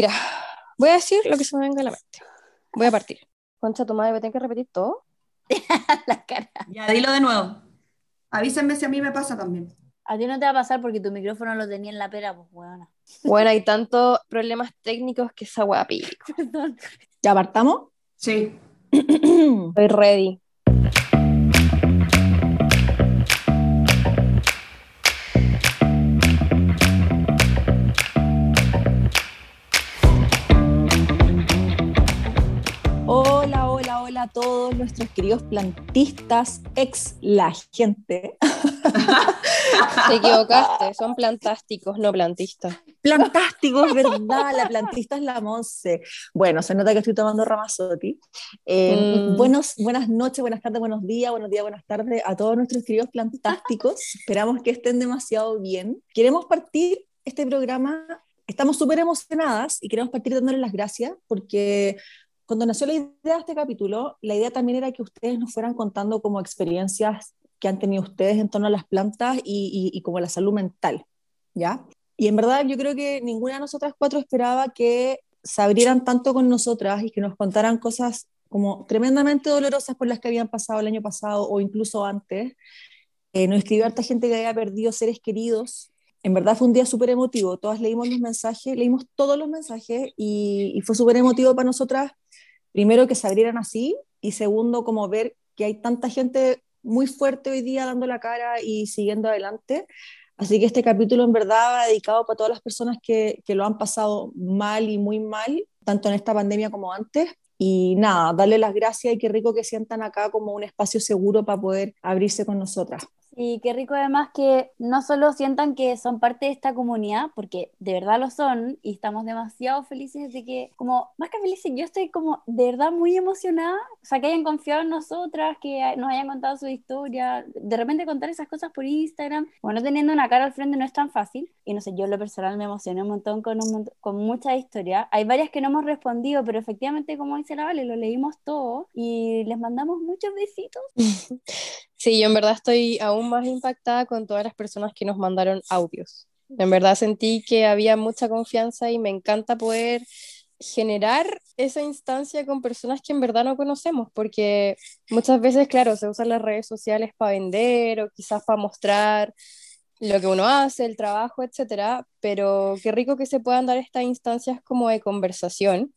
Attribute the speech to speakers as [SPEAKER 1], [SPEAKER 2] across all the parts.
[SPEAKER 1] Mira, voy a decir lo que se me venga a la mente. Voy a partir. Concha, tu madre, ¿me tengo que repetir todo?
[SPEAKER 2] la cara.
[SPEAKER 3] Ya, dilo de nuevo. Avísenme si a mí me pasa también.
[SPEAKER 2] A ti no te va a pasar porque tu micrófono lo tenía en la pera, pues weona.
[SPEAKER 1] Bueno, hay tantos problemas técnicos que esa pico.
[SPEAKER 2] Perdón.
[SPEAKER 4] ¿Ya partamos?
[SPEAKER 3] Sí.
[SPEAKER 1] Estoy ready.
[SPEAKER 4] A todos nuestros queridos plantistas, ex la gente.
[SPEAKER 1] Te equivocaste, son plantásticos, no plantistas.
[SPEAKER 4] Plantásticos, ¿verdad? La plantista es la Monse. Bueno, se nota que estoy tomando Ramazotti. Eh,
[SPEAKER 1] Mm.
[SPEAKER 4] buenos, buenas noches, buenas tardes, buenos días, buenos días, buenas tardes a todos nuestros queridos plantásticos. Esperamos que estén demasiado bien. Queremos partir este programa, estamos súper emocionadas y queremos partir dándoles las gracias porque cuando nació la idea de este capítulo, la idea también era que ustedes nos fueran contando como experiencias que han tenido ustedes en torno a las plantas y, y, y como la salud mental, ¿ya? Y en verdad yo creo que ninguna de nosotras cuatro esperaba que se abrieran tanto con nosotras y que nos contaran cosas como tremendamente dolorosas por las que habían pasado el año pasado o incluso antes. Eh, nos escribió harta gente que había perdido seres queridos. En verdad fue un día súper emotivo. Todas leímos los mensajes, leímos todos los mensajes y, y fue súper emotivo para nosotras. Primero que se abrieran así y segundo como ver que hay tanta gente muy fuerte hoy día dando la cara y siguiendo adelante. Así que este capítulo en verdad va dedicado para todas las personas que, que lo han pasado mal y muy mal, tanto en esta pandemia como antes. Y nada, darle las gracias y qué rico que sientan acá como un espacio seguro para poder abrirse con nosotras.
[SPEAKER 2] Y qué rico además que no solo sientan que son parte de esta comunidad, porque de verdad lo son, y estamos demasiado felices de que, como, más que felices, yo estoy como de verdad muy emocionada, o sea, que hayan confiado en nosotras, que nos hayan contado su historia, de repente contar esas cosas por Instagram, bueno, teniendo una cara al frente no es tan fácil, y no sé, yo lo personal me emocioné un montón con, un mont- con mucha historia. Hay varias que no hemos respondido, pero efectivamente, como dice la Vale, lo leímos todo, y les mandamos muchos besitos.
[SPEAKER 1] Sí, yo en verdad estoy aún más impactada con todas las personas que nos mandaron audios. En verdad sentí que había mucha confianza y me encanta poder generar esa instancia con personas que en verdad no conocemos, porque muchas veces, claro, se usan las redes sociales para vender o quizás para mostrar lo que uno hace, el trabajo, etcétera, pero qué rico que se puedan dar estas instancias como de conversación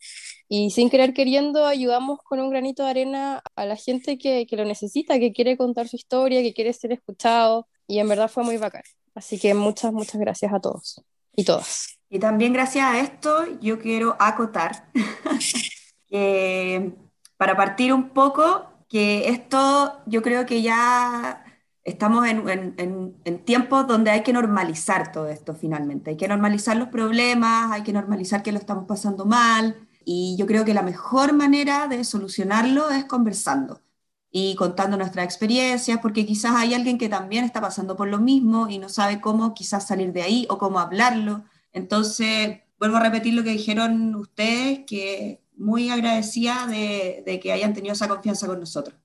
[SPEAKER 1] y sin querer queriendo ayudamos con un granito de arena a la gente que, que lo necesita, que quiere contar su historia, que quiere ser escuchado y en verdad fue muy bacán. Así que muchas, muchas gracias a todos y todas.
[SPEAKER 3] Y también gracias a esto yo quiero acotar que para partir un poco, que esto yo creo que ya estamos en, en- en- en tiempos donde hay que normalizar todo esto finalmente. Hay que normalizar los problemas, hay que normalizar que lo estamos pasando mal. Y yo creo que la mejor manera de solucionarlo es conversando y contando nuestras experiencias, porque quizás hay alguien que también está pasando por lo mismo y no sabe cómo quizás salir de ahí o cómo hablarlo. Entonces, vuelvo a repetir lo que dijeron ustedes, que muy agradecida de, que hayan tenido esa confianza con nosotros.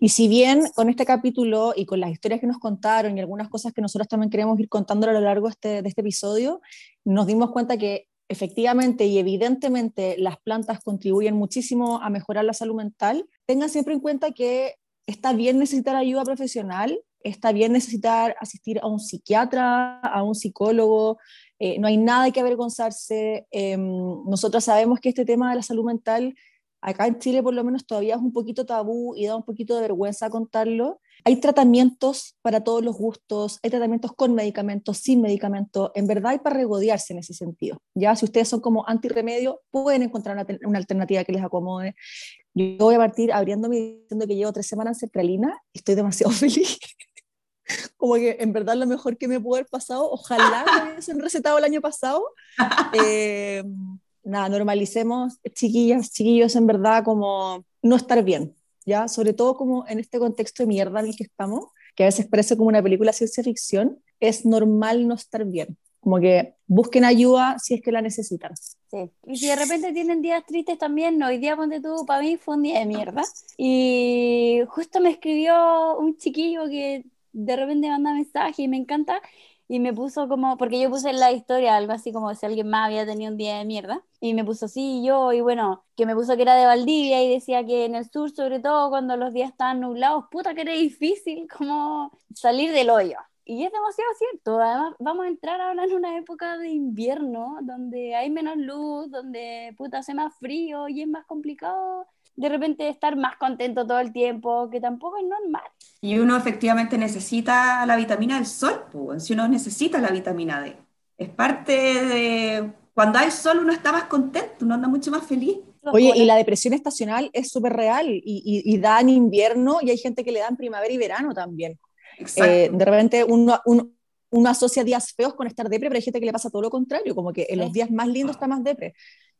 [SPEAKER 4] Y si bien con este capítulo y con las historias que nos contaron y algunas cosas que nosotros también queremos ir contando a lo largo este, de este episodio, nos dimos cuenta que efectivamente y evidentemente las plantas contribuyen muchísimo a mejorar la salud mental, tengan siempre en cuenta que está bien necesitar ayuda profesional, está bien necesitar asistir a un psiquiatra, a un psicólogo, eh, no hay nada que avergonzarse. Eh, nosotros sabemos que este tema de la salud mental acá en Chile por lo menos todavía es un poquito tabú y da un poquito de vergüenza contarlo. Hay tratamientos para todos los gustos, hay tratamientos con medicamentos, sin medicamentos, en verdad hay para regodearse en ese sentido. Ya si ustedes son como antirremedio, pueden encontrar una, una alternativa que les acomode. Yo voy a partir abriéndome diciendo que llevo tres semanas en Sertralina y estoy demasiado feliz. como que en verdad lo mejor que me pudo haber pasado, ojalá me hubiesen recetado el año pasado. Eh, nada, normalicemos, chiquillas, chiquillos, en verdad, como no estar bien, ¿ya? Sobre todo como en este contexto de mierda en el que estamos, que a veces parece como una película ciencia ficción, es normal no estar bien. Como que busquen ayuda si es que la necesitan.
[SPEAKER 2] Sí. Y si de repente tienen días tristes también, no, hoy día ponte tú, para mí fue un día de mierda. Y justo me escribió un chiquillo que de repente manda mensaje y me encanta. Y me puso como, porque yo puse en la historia algo así como si alguien más había tenido un día de mierda, y me puso sí, yo, y bueno, que me puso que era de Valdivia y decía que en el sur, sobre todo cuando los días estaban nublados, puta que era difícil como salir del hoyo. Y es demasiado cierto. Además, vamos a entrar ahora en una época de invierno donde hay menos luz, donde puta hace más frío y es más complicado de repente estar más contento todo el tiempo, que tampoco es normal.
[SPEAKER 3] Y uno efectivamente necesita la vitamina del sol, pues, si uno necesita la vitamina D. Es parte de... Cuando hay sol uno está más contento, uno anda mucho más feliz.
[SPEAKER 4] Oye, y la depresión estacional es súper real y, y, y, da en invierno y hay gente que le da en primavera y verano también. Eh, de repente uno, uno, uno, asocia días feos con estar depre, pero hay gente que le pasa todo lo contrario, como que en los días más lindos está más depre.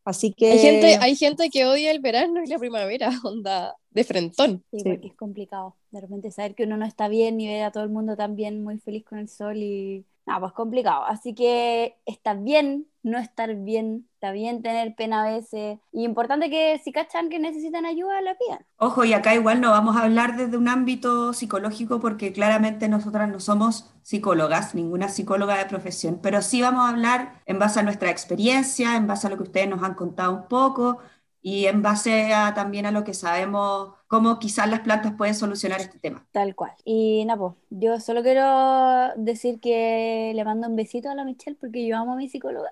[SPEAKER 4] Así que...
[SPEAKER 1] Hay gente, hay gente que odia el verano y la primavera, onda de frentón.
[SPEAKER 2] Sí, porque es complicado. De repente saber que uno no está bien y ver a todo el mundo también muy feliz con el sol y... Nada, pues complicado. Así que está bien no estar bien, está bien tener pena a veces. Y importante que si cachan que necesitan ayuda, la pidan.
[SPEAKER 3] Ojo, y acá igual no vamos a hablar desde un ámbito psicológico porque claramente nosotras no somos psicólogas, ninguna psicóloga de profesión, pero sí vamos a hablar en base a nuestra experiencia, en base a lo que ustedes nos han contado un poco y en base a, también a lo que sabemos cómo quizás las plantas pueden solucionar este tema.
[SPEAKER 2] Tal cual. Y Napo, yo solo quiero decir que le mando un besito a la Michelle porque yo amo a mi psicóloga.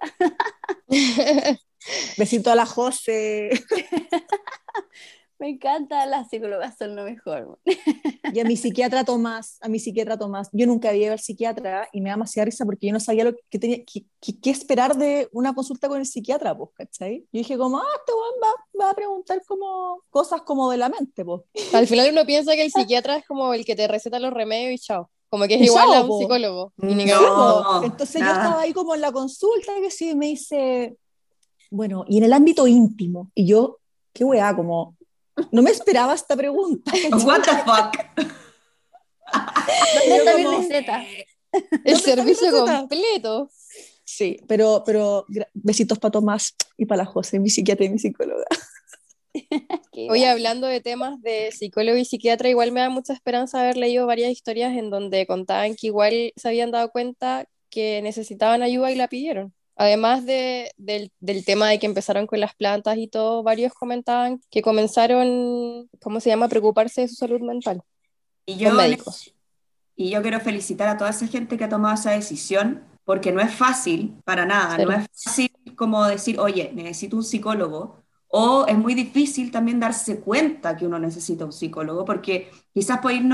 [SPEAKER 4] besito a la José.
[SPEAKER 2] Me encanta, las psicólogas son lo mejor.
[SPEAKER 4] Y a mi psiquiatra Tomás, a mi psiquiatra Tomás, yo nunca había ido al psiquiatra y me da demasiada risa porque yo no sabía lo que tenía, qué esperar de una consulta con el psiquiatra, pues, ¿cachai? Yo dije como, ah, este va, va, a preguntar como cosas como de la mente, pues.
[SPEAKER 1] Al final uno piensa que el psiquiatra es como el que te receta los remedios y chao. Como que es igual a un psicólogo.
[SPEAKER 4] no, Entonces yo estaba ahí como en la consulta que sí me dice, bueno, y en el ámbito íntimo, y yo, qué weá, como no me esperaba esta pregunta.
[SPEAKER 3] What the fuck?
[SPEAKER 2] ¿Dónde está mi receta?
[SPEAKER 1] El servicio completo.
[SPEAKER 4] Sí, pero, pero besitos para Tomás y para la José, mi psiquiatra y mi psicóloga.
[SPEAKER 1] Hoy hablando de temas de psicólogo y psiquiatra, igual me da mucha esperanza haber leído varias historias en donde contaban que igual se habían dado cuenta que necesitaban ayuda y la pidieron. Además de, del, del, tema de que empezaron con las plantas y todo, varios comentaban que comenzaron, ¿cómo se llama?, a preocuparse de su salud mental.
[SPEAKER 3] Y yo, médicos. Y yo quiero felicitar a toda esa gente que ha tomado esa decisión, porque no es fácil para nada, no es fácil como decir, oye, necesito un psicólogo, o es muy difícil también darse cuenta que uno necesita un psicólogo, porque quizás puede ir,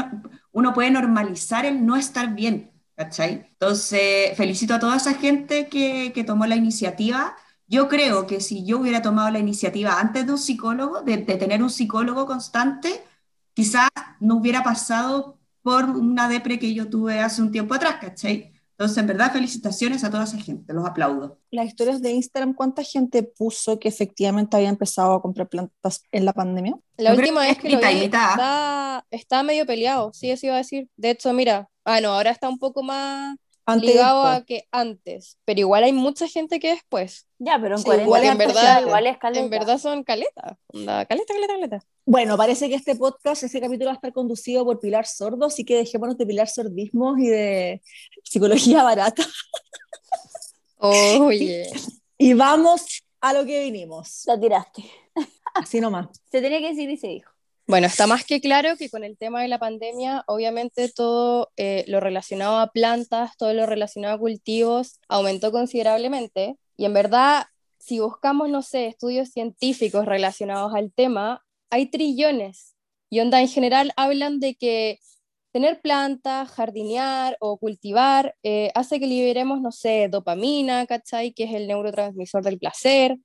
[SPEAKER 3] uno puede normalizar el no estar bien ¿cachai? Entonces, felicito a toda esa gente que, que, tomó la iniciativa. Yo creo que si yo hubiera tomado la iniciativa antes de un psicólogo, de, de tener un psicólogo constante, quizás no hubiera pasado por una depre que yo tuve hace un tiempo atrás, ¿cachai? Entonces, en verdad, felicitaciones a toda esa gente, los aplaudo.
[SPEAKER 4] Las historias de Instagram, ¿cuánta gente puso que efectivamente había empezado a comprar plantas en la pandemia?
[SPEAKER 1] La última vez que lo vi, está, está, medio peleado, sí, eso iba a decir. De hecho, mira, Ah, no, ahora está un poco más ligado a que antes, pero igual hay mucha gente que después.
[SPEAKER 2] Ya, pero en 40 igual, en
[SPEAKER 1] verdad, igual es caleta. En verdad son caletas, caleta, caleta, caleta.
[SPEAKER 4] Bueno, parece que este podcast, este capítulo va a estar conducido por Pilar Sordo, así que dejémonos de Pilar Sordismos y de psicología barata.
[SPEAKER 1] Oye.
[SPEAKER 4] y vamos a lo que vinimos.
[SPEAKER 2] La tiraste.
[SPEAKER 4] Así nomás.
[SPEAKER 2] Se tenía que decir y se dijo.
[SPEAKER 1] Bueno, está más que claro que con el tema de la pandemia, obviamente todo eh, lo relacionado a plantas, todo lo relacionado a cultivos aumentó considerablemente. Y en verdad, si buscamos, no sé, estudios científicos relacionados al tema, hay trillones. Y onda, en general hablan de que tener plantas, jardinear o cultivar eh, hace que liberemos, no sé, dopamina, ¿cachai? Que es el neurotransmisor del placer,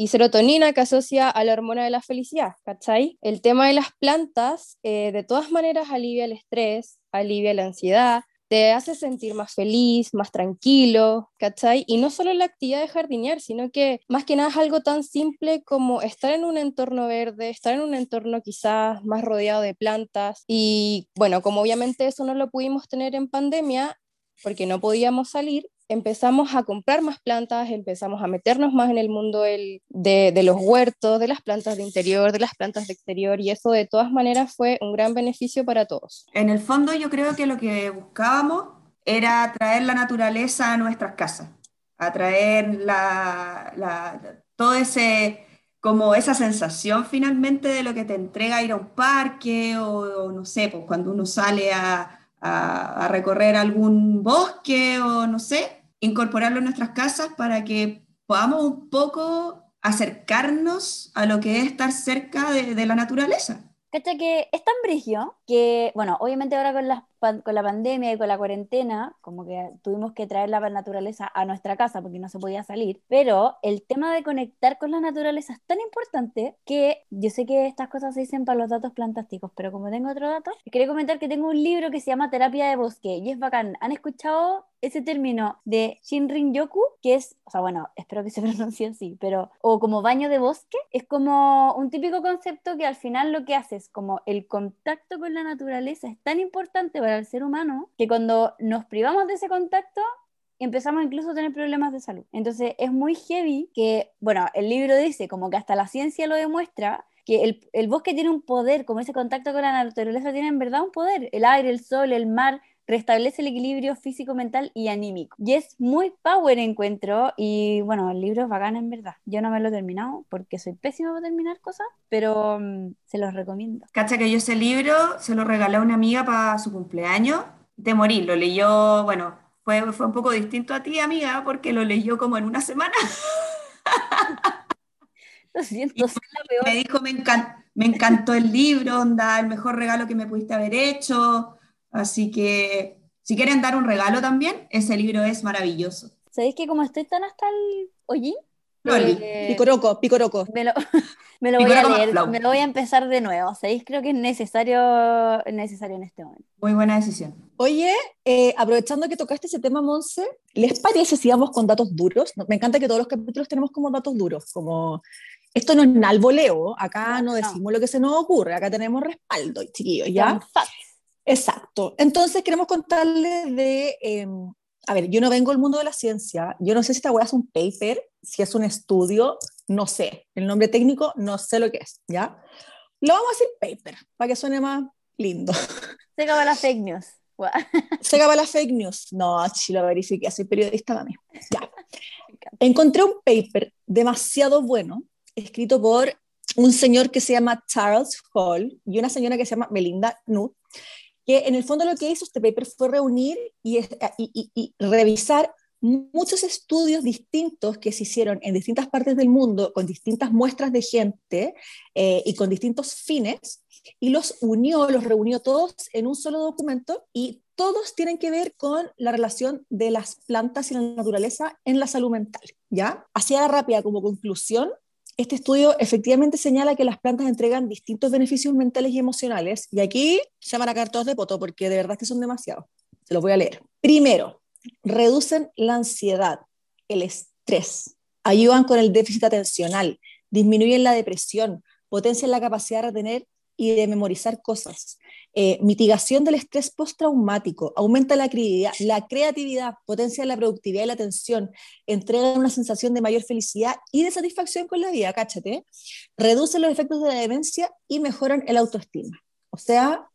[SPEAKER 1] y serotonina que asocia a la hormona de la felicidad, ¿cachai? El tema de las plantas, eh, de todas maneras, alivia el estrés, alivia la ansiedad, te hace sentir más feliz, más tranquilo, ¿cachai? Y no solo la actividad de jardinear, sino que más que nada es algo tan simple como estar en un entorno verde, estar en un entorno quizás más rodeado de plantas. Y bueno, como obviamente eso no lo pudimos tener en pandemia, porque no podíamos salir, empezamos a comprar más plantas, empezamos a meternos más en el mundo de, de, los huertos, de las plantas de interior, de las plantas de exterior, y eso de todas maneras fue un gran beneficio para todos.
[SPEAKER 3] En el fondo yo creo que lo que buscábamos era traer la naturaleza a nuestras casas, a traer la, la, todo ese, como esa sensación finalmente de lo que te entrega ir a un parque o, no sé, pues cuando uno sale a, a, recorrer algún bosque o no sé, incorporarlo en nuestras casas para que podamos un poco acercarnos a lo que es estar cerca de, de la naturaleza.
[SPEAKER 2] Cacha que es tan brigio que, bueno, obviamente ahora con la, con la pandemia y con la cuarentena, como que tuvimos que traer la naturaleza a nuestra casa porque no se podía salir, pero el tema de conectar con la naturaleza es tan importante que yo sé que estas cosas se dicen para los datos plantásticos, pero como tengo otro dato, quería comentar que tengo un libro que se llama Terapia de Bosque y es bacán. ¿Han escuchado ese término de Shinrin Yoku, que es, o sea, bueno, espero que se pronuncie así, pero, o como baño de bosque, es como un típico concepto que al final lo que hace es como el contacto con la naturaleza es tan importante para el ser humano que cuando nos privamos de ese contacto, empezamos incluso a tener problemas de salud. Entonces es muy heavy que, bueno, el libro dice como que hasta la ciencia lo demuestra, que el, el, bosque tiene un poder, como ese contacto con la naturaleza tiene en verdad un poder. El aire, el sol, el mar, restablece el equilibrio físico, mental y anímico. Y es muy power encuentro y bueno, el libro es bacán en verdad. Yo no me lo he terminado porque soy pésima para terminar cosas, pero mm, se los recomiendo.
[SPEAKER 3] Cacha que yo ese libro se lo regalé a una amiga para su cumpleaños de morir. Lo leyó, bueno, fue, fue un poco distinto a ti, amiga, porque lo leyó como en una semana.
[SPEAKER 2] Lo siento, peor.
[SPEAKER 3] Me dijo, me, me encantó el libro, onda, el mejor regalo que me pudiste haber hecho. Así que si quieren dar un regalo también, ese libro es maravilloso.
[SPEAKER 2] ¿Sabéis que como estoy tan hasta el hoy
[SPEAKER 4] eh, picoroco, picoroco.
[SPEAKER 2] Me lo, me lo voy a leer, me lo voy a empezar de nuevo. ¿Sabéis? Creo que es necesario, necesario en este momento.
[SPEAKER 3] Muy buena decisión.
[SPEAKER 4] Oye, eh, aprovechando que tocaste ese tema, Monse, ¿les parece si vamos con datos duros? Me encanta que todos los capítulos tenemos como datos duros, como esto no es nalboleo, acá no, decimos lo que se nos ocurre, acá tenemos respaldo, chiquillos, ¿ya? Exacto. Entonces queremos contarles de, em, a ver, yo no vengo del mundo de la ciencia, yo no sé si esta weá es un paper, si es un estudio, no sé. El nombre técnico no sé lo que es, ¿ya? Lo vamos a decir paper, para que suene más lindo.
[SPEAKER 2] Se acaba la fake news.
[SPEAKER 4] Se acaba la fake news. No, si lo verifiqué, soy periodista también. Ya. Encontré un paper demasiado bueno, escrito por un señor que se llama Charles Hall y una señora que se llama Melinda Knuth, que en el fondo lo que hizo este paper fue reunir y, revisar muchos estudios distintos que se hicieron en distintas partes del mundo con distintas muestras de gente eh, y con distintos fines y los unió, los reunió todos en un solo documento y todos tienen que ver con la relación de las plantas y la naturaleza en la salud mental, ¿ya? Así rápida como conclusión, este estudio efectivamente señala que las plantas entregan distintos beneficios mentales y emocionales, y aquí se van a caer de poto porque de verdad que son demasiados. Se los voy a leer. Primero, reducen la ansiedad, el estrés, ayudan con el déficit atencional, disminuyen la depresión, potencian la capacidad de retener y de memorizar cosas, eh, mitigación del estrés postraumático, aumenta la creatividad, la creatividad, potencia la productividad y la atención, entrega una sensación de mayor felicidad y de satisfacción con la vida, cáchate, reduce los efectos de la demencia y mejoran el autoestima. O sea,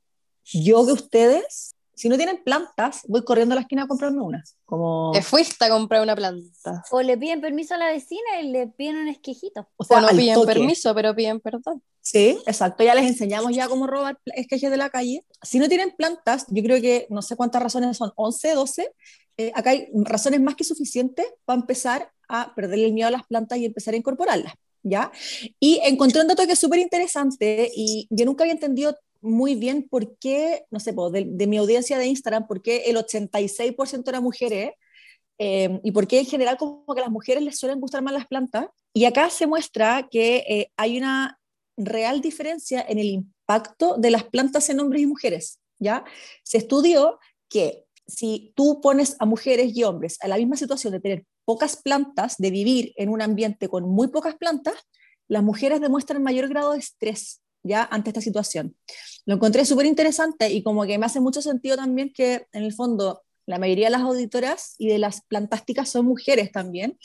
[SPEAKER 4] yo que ustedes si no tienen plantas, voy corriendo a la esquina a comprarme una. Como...
[SPEAKER 1] Te fuiste a comprar una planta.
[SPEAKER 2] O le piden permiso a la vecina y le piden un esquejito.
[SPEAKER 1] O sea, no piden permiso, pero piden perdón.
[SPEAKER 4] Sí, exacto. Ya les enseñamos ya cómo robar esquejes de la calle. Si no tienen plantas, yo creo que no sé cuántas razones son, 11, 12. Eh, acá hay razones más que suficientes para empezar a perder el miedo a las plantas y empezar a incorporarlas. ¿Ya? Y encontré un dato que es súper interesante y yo nunca había entendido muy bien por qué, no sé, de, mi audiencia de Instagram, por qué el 86% eran mujeres eh, y por qué en general como que a las mujeres les suelen gustar más las plantas. Y acá se muestra que eh, hay una real diferencia en el impacto de las plantas en hombres y mujeres. ¿ya? Se estudió que si tú pones a mujeres y hombres a la misma situación de tener pocas plantas, de vivir en un ambiente con muy pocas plantas, las mujeres demuestran mayor grado de estrés ya ante esta situación. Lo encontré súper interesante y como que me hace mucho sentido también que en el fondo la mayoría de las auditoras y de las plantásticas son mujeres también.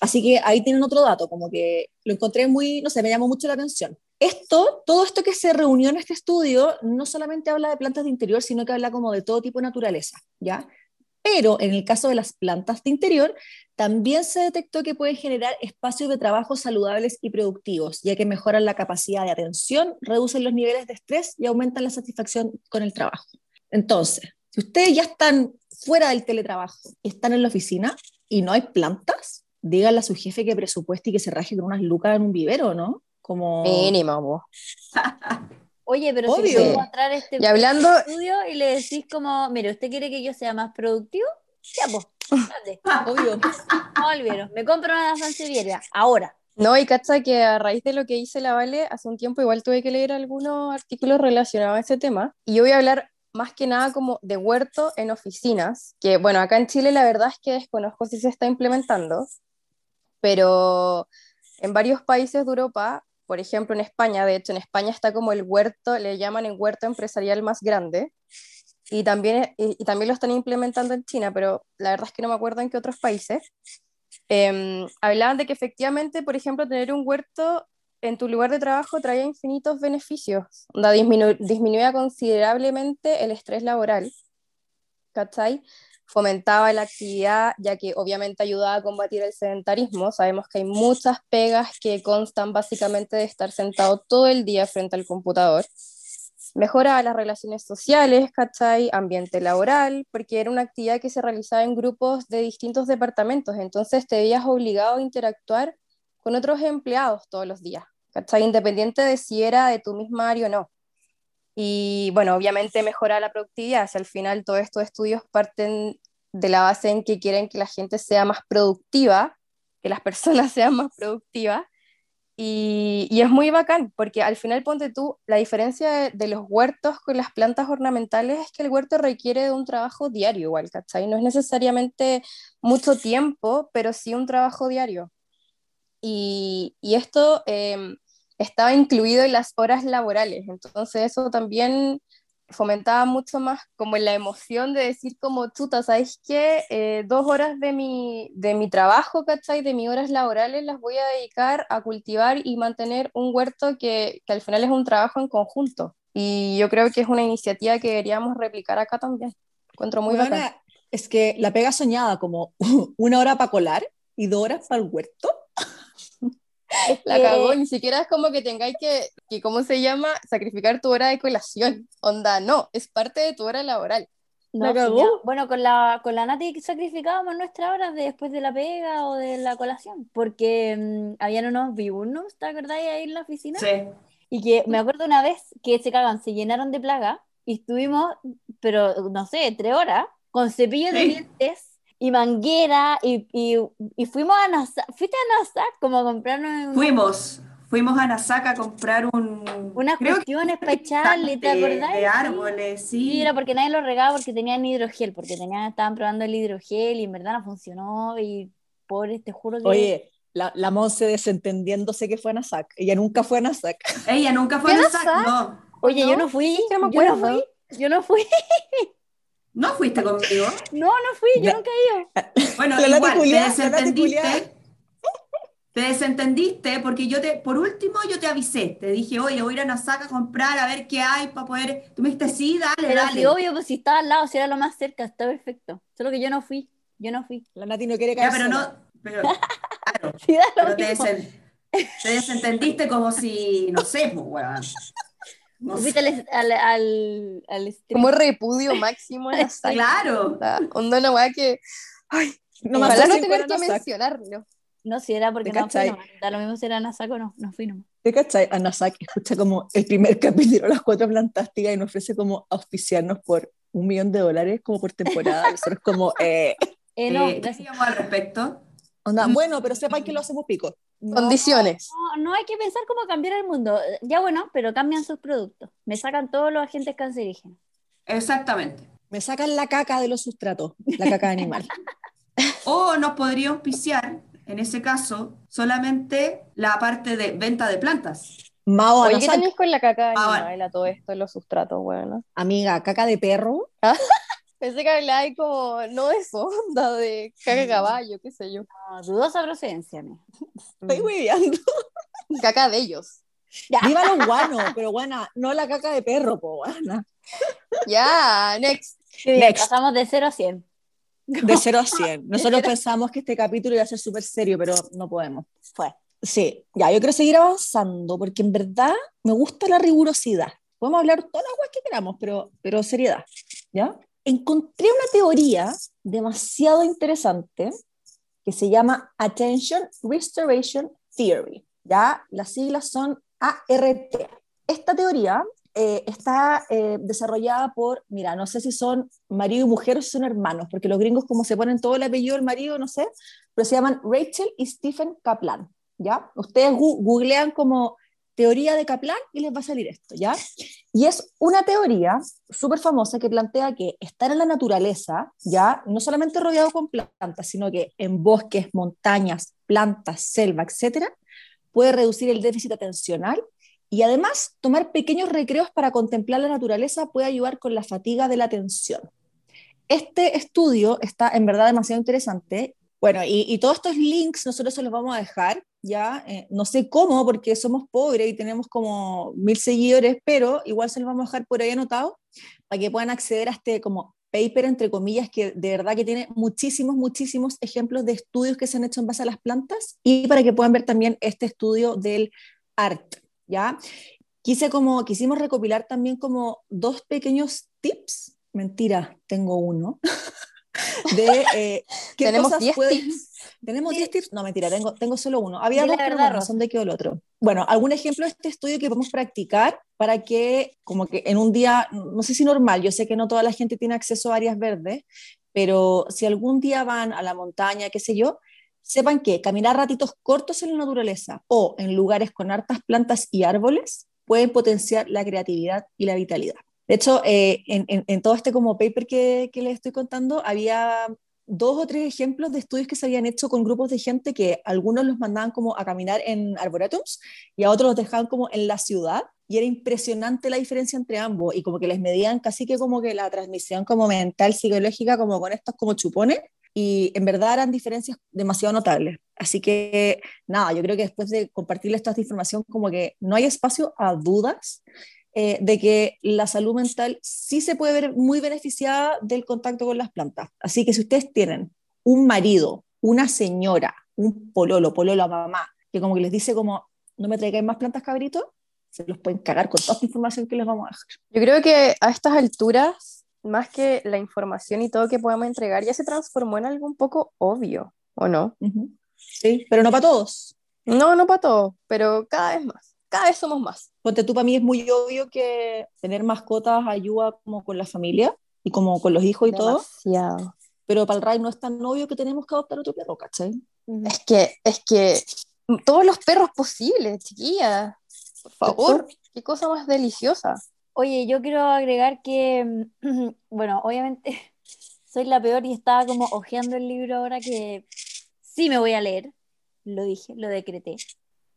[SPEAKER 4] Así que ahí tienen otro dato, como que lo encontré muy, no sé, me llamó mucho la atención. Esto, todo esto que se reunió en este estudio, no solamente habla de plantas de interior, sino que habla como de todo tipo de naturaleza, ¿ya? Pero en el caso de las plantas de interior, también se detectó que pueden generar espacios de trabajo saludables y productivos, ya que mejoran la capacidad de atención, reducen los niveles de estrés y aumentan la satisfacción con el trabajo. Entonces, si ustedes ya están fuera del teletrabajo están en la oficina y no hay plantas, díganle a su jefe que presupueste y que se raje con unas lucas en un vivero, ¿no? Como...
[SPEAKER 1] Mínimo, po.
[SPEAKER 2] Oye, pero si
[SPEAKER 4] Obvio.
[SPEAKER 2] le encontrar este
[SPEAKER 1] Y hablando,
[SPEAKER 2] estudio y le decís como, mire, ¿usted quiere que yo sea más productivo? Ya, pues, ande.
[SPEAKER 4] Obvio.
[SPEAKER 2] No olvido, me compro una sansevieria, ahora.
[SPEAKER 1] no, y cacha que a raíz de lo que hice la Vale, hace un tiempo igual tuve que leer algunos artículos relacionados a ese tema, y yo voy a hablar más que nada como de huerto en oficinas, que bueno, acá en Chile la verdad es que desconozco si se está implementando, pero en varios países de Europa, por ejemplo en España, de hecho en España está como el huerto, le llaman el huerto empresarial más grande, y también, y, y también lo están implementando en China, pero la verdad es que no me acuerdo en qué otros países. Em, hablaban de que efectivamente, por ejemplo, tener un huerto en tu lugar de trabajo traía infinitos beneficios, disminu- disminuía considerablemente el estrés laboral, ¿cachai? Fomentaba la actividad, ya que obviamente ayudaba a combatir el sedentarismo. Sabemos que hay muchas pegas que constan básicamente de estar sentado todo el día frente al computador. Mejoraba las relaciones sociales, ¿cachai? Ambiente laboral, porque era una actividad que se realizaba en grupos de distintos departamentos, entonces te veías obligado a interactuar con otros empleados todos los días, ¿cachai? Independiente de si era de tu misma área o no. Y bueno, obviamente mejora la productividad, si al final todos estos estudios parten de la base en que quieren que la gente sea más productiva, que las personas sean más productivas, y, es muy bacán, porque al final ponte tú, la diferencia de, los huertos con las plantas ornamentales es que el huerto requiere de un trabajo diario igual, ¿cachai? No es necesariamente mucho tiempo, pero sí un trabajo diario. Y, esto eh, estaba incluido en las horas laborales, entonces eso también fomentaba mucho más como la emoción de decir como, chuta, ¿sabes qué? Eh, dos horas de mi, de mi trabajo, ¿cachai? De mis horas laborales las voy a dedicar a cultivar y mantener un huerto que, que al final es un trabajo en conjunto. Y yo creo que es una iniciativa que deberíamos replicar acá también. Encuentro muy
[SPEAKER 4] es que la pega soñada como una hora para colar y dos horas para el huerto.
[SPEAKER 1] La
[SPEAKER 2] que-
[SPEAKER 1] cagó, ni siquiera es como que tengáis que, que, ¿cómo se llama? Sacrificar tu hora de colación. Onda, no, es parte de tu hora laboral.
[SPEAKER 2] No,
[SPEAKER 4] La cagó.
[SPEAKER 2] ya. Bueno, con la, con la Nati sacrificábamos nuestras horas de- después de la pega o de la colación, porque mm, habían unos vivurnos, ¿te acordáis ahí en la oficina?
[SPEAKER 3] Sí.
[SPEAKER 2] Y que me acuerdo una vez que se cagan, se llenaron de plaga y estuvimos, pero no sé, tres horas con cepillo de
[SPEAKER 3] Sí.
[SPEAKER 2] dientes y manguera y, y, y fuimos a Nasak, fuiste a Nasak como a comprarnos un-
[SPEAKER 3] Fuimos, fuimos a Nasaka a comprar un...
[SPEAKER 2] unas
[SPEAKER 3] creo que
[SPEAKER 2] cuestiones para echarle, ¿te
[SPEAKER 3] de,
[SPEAKER 2] acordás?
[SPEAKER 3] de árboles, sí.
[SPEAKER 2] Sí, era porque nadie lo regaba porque tenían hidrogel, porque tenían, estaban probando el hidrogel y en verdad no funcionó y pobres, te juro que...
[SPEAKER 4] Oye, la, la Monse desentendiéndose que fue a Nasak. Ella nunca fue a Nasak.
[SPEAKER 3] Ella nunca fue a
[SPEAKER 1] ¿Qué
[SPEAKER 3] Nasaka,
[SPEAKER 1] pasa?
[SPEAKER 3] no.
[SPEAKER 2] Oye, yo
[SPEAKER 1] ¿no?
[SPEAKER 2] fui,
[SPEAKER 1] que no
[SPEAKER 2] yo no fui, yo no fui,
[SPEAKER 3] ¿No fuiste conmigo?
[SPEAKER 2] no, no fui, yo
[SPEAKER 4] Ya.
[SPEAKER 2] nunca he ido.
[SPEAKER 3] Bueno,
[SPEAKER 4] La
[SPEAKER 3] igual, te desentendiste. Te desentendiste porque yo te, por último, yo te avisé. Te dije, oye, voy a ir a Nasaka a comprar a ver qué hay para poder. Tú me dijiste, sí, dale,
[SPEAKER 2] Pero
[SPEAKER 3] dale.
[SPEAKER 2] sí, obvio, pues si estaba al lado, si era lo más cerca, está perfecto. Solo que yo no fui, yo no fui.
[SPEAKER 4] La Nati no quiere
[SPEAKER 3] Ya,
[SPEAKER 4] caer
[SPEAKER 3] pero
[SPEAKER 4] sola.
[SPEAKER 3] no. Pero, claro,
[SPEAKER 2] Sí, da lo
[SPEAKER 3] pero te, desen- te desentendiste como si, no sé, pues, weón. No
[SPEAKER 2] al, al, al, al stream.
[SPEAKER 1] Como repudio máximo en la saga.
[SPEAKER 3] Claro.
[SPEAKER 1] Onda, una weá que. Ay,
[SPEAKER 4] No me
[SPEAKER 1] ojalá no tener que mencionarlo.
[SPEAKER 2] No, si era porque
[SPEAKER 4] ¿Te
[SPEAKER 2] no fui nomás. Da lo mismo si era Nasak o no, no fui nomás.
[SPEAKER 4] ¿Te cachai? A Nasak escucha como el primer capítulo de Las Cuatro Fantásticas y nos ofrece como auspiciarnos por un millón de dólares como por temporada. Nosotros como, eh,
[SPEAKER 2] Eh, no,
[SPEAKER 3] Eh, ¿Qué al respecto?
[SPEAKER 4] onda,
[SPEAKER 3] Mm.
[SPEAKER 4] bueno, pero sepan que lo hacemos pico.
[SPEAKER 2] No,
[SPEAKER 1] Condiciones.
[SPEAKER 2] No, no hay que pensar cómo cambiar el mundo. Ya bueno, pero cambian sus productos. Me sacan todos los agentes cancerígenos.
[SPEAKER 3] Exactamente.
[SPEAKER 4] Me sacan la caca de los sustratos, la caca de animal.
[SPEAKER 3] O nos podría auspiciar, en ese caso, solamente la parte de venta de plantas.
[SPEAKER 4] Mao a
[SPEAKER 1] Oye, ¿qué tenéis con la caca
[SPEAKER 3] Ah,
[SPEAKER 1] animal a todo esto, los sustratos, weón?
[SPEAKER 4] amiga, caca de perro.
[SPEAKER 1] Pensé que hablaba como, no de sonda, de caca caballo, qué sé yo.
[SPEAKER 2] No, dudosa procedencia, amiga.
[SPEAKER 4] Estoy hueveando.
[SPEAKER 1] Caca de ellos.
[SPEAKER 4] Viva los guanos, pero guana, no la caca de perro, po, guana.
[SPEAKER 1] Ya, next.
[SPEAKER 4] Next.
[SPEAKER 2] pasamos de 0 a 100.
[SPEAKER 4] De 0 a 100. Nosotros pensamos que este capítulo iba a ser súper serio, pero no podemos.
[SPEAKER 2] Fue.
[SPEAKER 4] Sí, ya, yo quiero seguir avanzando porque en verdad me gusta la rigurosidad. Podemos hablar todas las cosas que queramos, pero, pero seriedad, ¿ya? Encontré una teoría demasiado interesante que se llama Attention Restoration Theory, ¿ya? Las siglas son ART. Esta teoría eh, está eh, desarrollada por, mira, no sé si son marido y mujer o si son hermanos, porque los gringos como se ponen todo el apellido del marido, no sé, pero se llaman Rachel y Stephen Kaplan, ¿ya? Ustedes googlean como teoría de Kaplan y les va a salir esto, ¿ya? Y es una teoría súper famosa que plantea que estar en la naturaleza, ¿ya? No solamente rodeado con plantas, sino que en bosques, montañas, plantas, selva, etcétera, puede reducir el déficit atencional y además, tomar pequeños recreos para contemplar la naturaleza puede ayudar con la fatiga de la atención. Este estudio está en verdad demasiado interesante. Bueno, y, todos estos links nosotros se los vamos a dejar, ya, eh, no sé cómo, porque somos pobres y tenemos como mil seguidores, pero igual se los vamos a dejar por ahí anotado para que puedan acceder a este como paper, entre comillas, que de verdad que tiene muchísimos, muchísimos ejemplos de estudios que se han hecho en base a las plantas y para que puedan ver también este estudio del ART, ¿ya? Quise como, quisimos recopilar también como dos pequeños tips, mentira, tengo uno, de eh, qué
[SPEAKER 1] Tenemos
[SPEAKER 4] cosas
[SPEAKER 1] 10
[SPEAKER 4] pueden-
[SPEAKER 1] tips.
[SPEAKER 4] ¿Tenemos 10 tips? No, mentira, tengo, tengo solo uno. Había
[SPEAKER 2] la
[SPEAKER 4] dos, pero bueno, son de qué o el otro. Bueno, algún ejemplo de este estudio que podemos practicar para que, como que en un día, no sé si normal, yo sé que no toda la gente tiene acceso a áreas verdes, pero si algún día van a la montaña, qué sé yo, sepan que caminar ratitos cortos en la naturaleza o en lugares con hartas plantas y árboles pueden potenciar la creatividad y la vitalidad. De hecho, eh, en, en- en todo este como paper que, que les estoy contando, había dos o tres ejemplos de estudios que se habían hecho con grupos de gente que algunos los mandaban como a caminar en arboretums y a otros los dejaban como en la ciudad y era impresionante la diferencia entre ambos y como que les medían casi que como que la transmisión como mental, psicológica, como con estos como chupones y en verdad eran diferencias demasiado notables. Así que nada, yo creo que después de compartirles esta información como que no hay espacio a dudas eh, de que la salud mental sí se puede ver muy beneficiada del contacto con las plantas. Así que si ustedes tienen un marido, una señora, un pololo, pololo a mamá, que como que les dice como, no me traigáis más plantas cabritos, se los pueden cagar con toda esta información que les vamos a dejar.
[SPEAKER 1] Yo creo que a estas alturas, más que la información y todo que podemos entregar, ya se transformó en algo un poco obvio, ¿o no?
[SPEAKER 4] Sí, pero no para todos.
[SPEAKER 1] No, no para todos, pero cada vez más. Cada vez somos más.
[SPEAKER 4] Ponte tú, para mí es muy obvio que tener mascotas ayuda como con la familia y como con los hijos y todo,
[SPEAKER 1] Demasiado.
[SPEAKER 4] pero para el Ray no es tan obvio que tenemos que adoptar otro perro, ¿cachai?
[SPEAKER 1] Es que, es que todos los perros posibles, chiquilla. Por favor, qué cosa más deliciosa.
[SPEAKER 2] Oye, yo quiero agregar que, bueno, obviamente soy la peor y estaba como hojeando el libro ahora que sí me voy a leer, lo dije, lo decreté,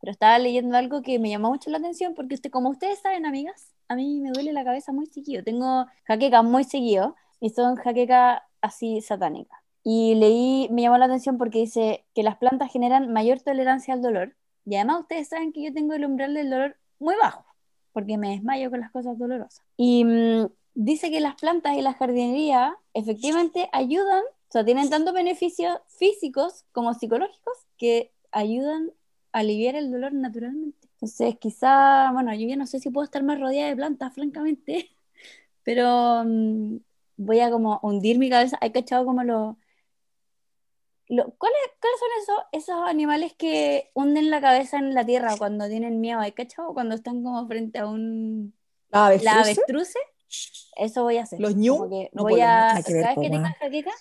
[SPEAKER 2] pero estaba leyendo algo que me llamó mucho la atención porque usted, como ustedes saben, amigas, a mí me duele la cabeza muy seguido, tengo jaquecas muy seguido y son jaquecas así satánicas. Y leí, me llamó la atención porque dice que las plantas generan mayor tolerancia al dolor y además ustedes saben que yo tengo el umbral del dolor muy bajo porque me desmayo con las cosas dolorosas. Y mm, dice que las plantas y la jardinería efectivamente ayudan, o sea, tienen tantos beneficios físicos como psicológicos que ayudan aliviar el dolor naturalmente. Entonces, quizá, bueno, yo ya no sé si puedo estar más rodeada de plantas, francamente, pero mm, voy a como hundir mi cabeza. Hay cachado como lo... lo- ¿cuáles, ¿Cuáles son esos, esos animales que hunden la cabeza en la tierra cuando tienen miedo? ¿Hay cachado? Cuando están como frente a un...
[SPEAKER 4] ¿La
[SPEAKER 2] La
[SPEAKER 4] avestruz?
[SPEAKER 2] avestruz. Eso voy a hacer.
[SPEAKER 4] ¿Los ñu? No,
[SPEAKER 2] voy
[SPEAKER 4] los ñu
[SPEAKER 2] a... Cada vez que tenga jaqueca,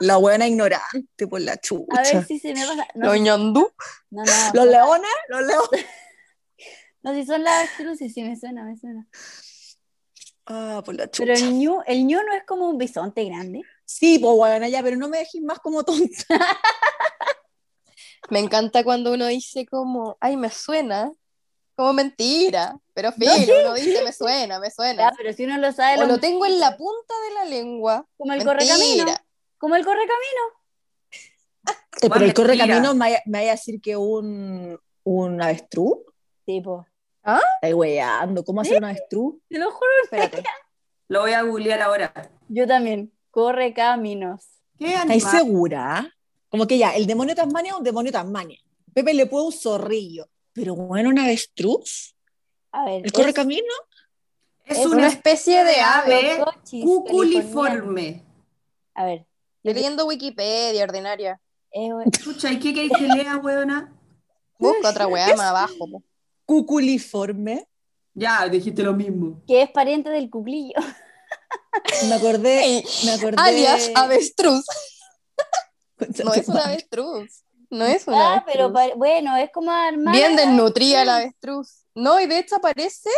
[SPEAKER 4] La buena ignorante por la chucha.
[SPEAKER 2] a ver si se me pasa. No,
[SPEAKER 1] Los ñandú.
[SPEAKER 2] no, no,
[SPEAKER 4] Los leones, los leones.
[SPEAKER 2] no, si son las avestruces, sí me suena, me suena.
[SPEAKER 4] Ah, por la chucha.
[SPEAKER 2] Pero el ñu, el ñu no es como un bisonte grande.
[SPEAKER 4] Sí, pues bueno, ya, pero no me dejes más como tonta.
[SPEAKER 1] Me encanta cuando uno dice como, ay, me suena, como mentira, pero filo, uno dice, me suena, me
[SPEAKER 2] Ya,
[SPEAKER 1] suena.
[SPEAKER 2] pero si uno lo sabe,
[SPEAKER 1] O
[SPEAKER 2] lo-
[SPEAKER 1] lo tengo en la punta de la lengua.
[SPEAKER 2] como el correcamino. Como el correcamino.
[SPEAKER 4] Eh, pero el correcamino me vaya, me vaya a decir que un, un avestruz.
[SPEAKER 2] Tipo,
[SPEAKER 4] Está weyando. ¿Cómo hacer un avestruz?
[SPEAKER 2] te lo juro.
[SPEAKER 1] Espérate.
[SPEAKER 3] Lo voy a googlear ahora.
[SPEAKER 2] Yo también. Corre caminos.
[SPEAKER 3] ¿Qué
[SPEAKER 4] segura? Como que ya, el demonio de Tasmania es un demonio de Tasmania. Pepe le puede un zorrillo. Pero bueno, un avestruz.
[SPEAKER 2] A ver.
[SPEAKER 4] ¿El correcamino?
[SPEAKER 3] Es
[SPEAKER 2] es
[SPEAKER 3] una,
[SPEAKER 1] Una especie de
[SPEAKER 3] ave
[SPEAKER 2] cochis
[SPEAKER 3] cuculiforme.
[SPEAKER 2] A ver.
[SPEAKER 1] Leyendo Wikipedia, ordinaria.
[SPEAKER 2] es-
[SPEAKER 3] Escucha, ¿y qué queréis que lea, weona?
[SPEAKER 1] Busca otra weá más abajo. po.
[SPEAKER 4] Cuculiforme.
[SPEAKER 3] Ya, dijiste lo mismo.
[SPEAKER 2] que es pariente del cuclillo.
[SPEAKER 4] Me acordé. Me acordé.
[SPEAKER 1] Alias avestruz. No es una
[SPEAKER 4] madre.
[SPEAKER 1] avestruz. No es una
[SPEAKER 2] Ah,
[SPEAKER 1] avestruz.
[SPEAKER 2] pero bueno, es como armar.
[SPEAKER 1] Bien desnutrida la avestruz. No, y de hecho aparece.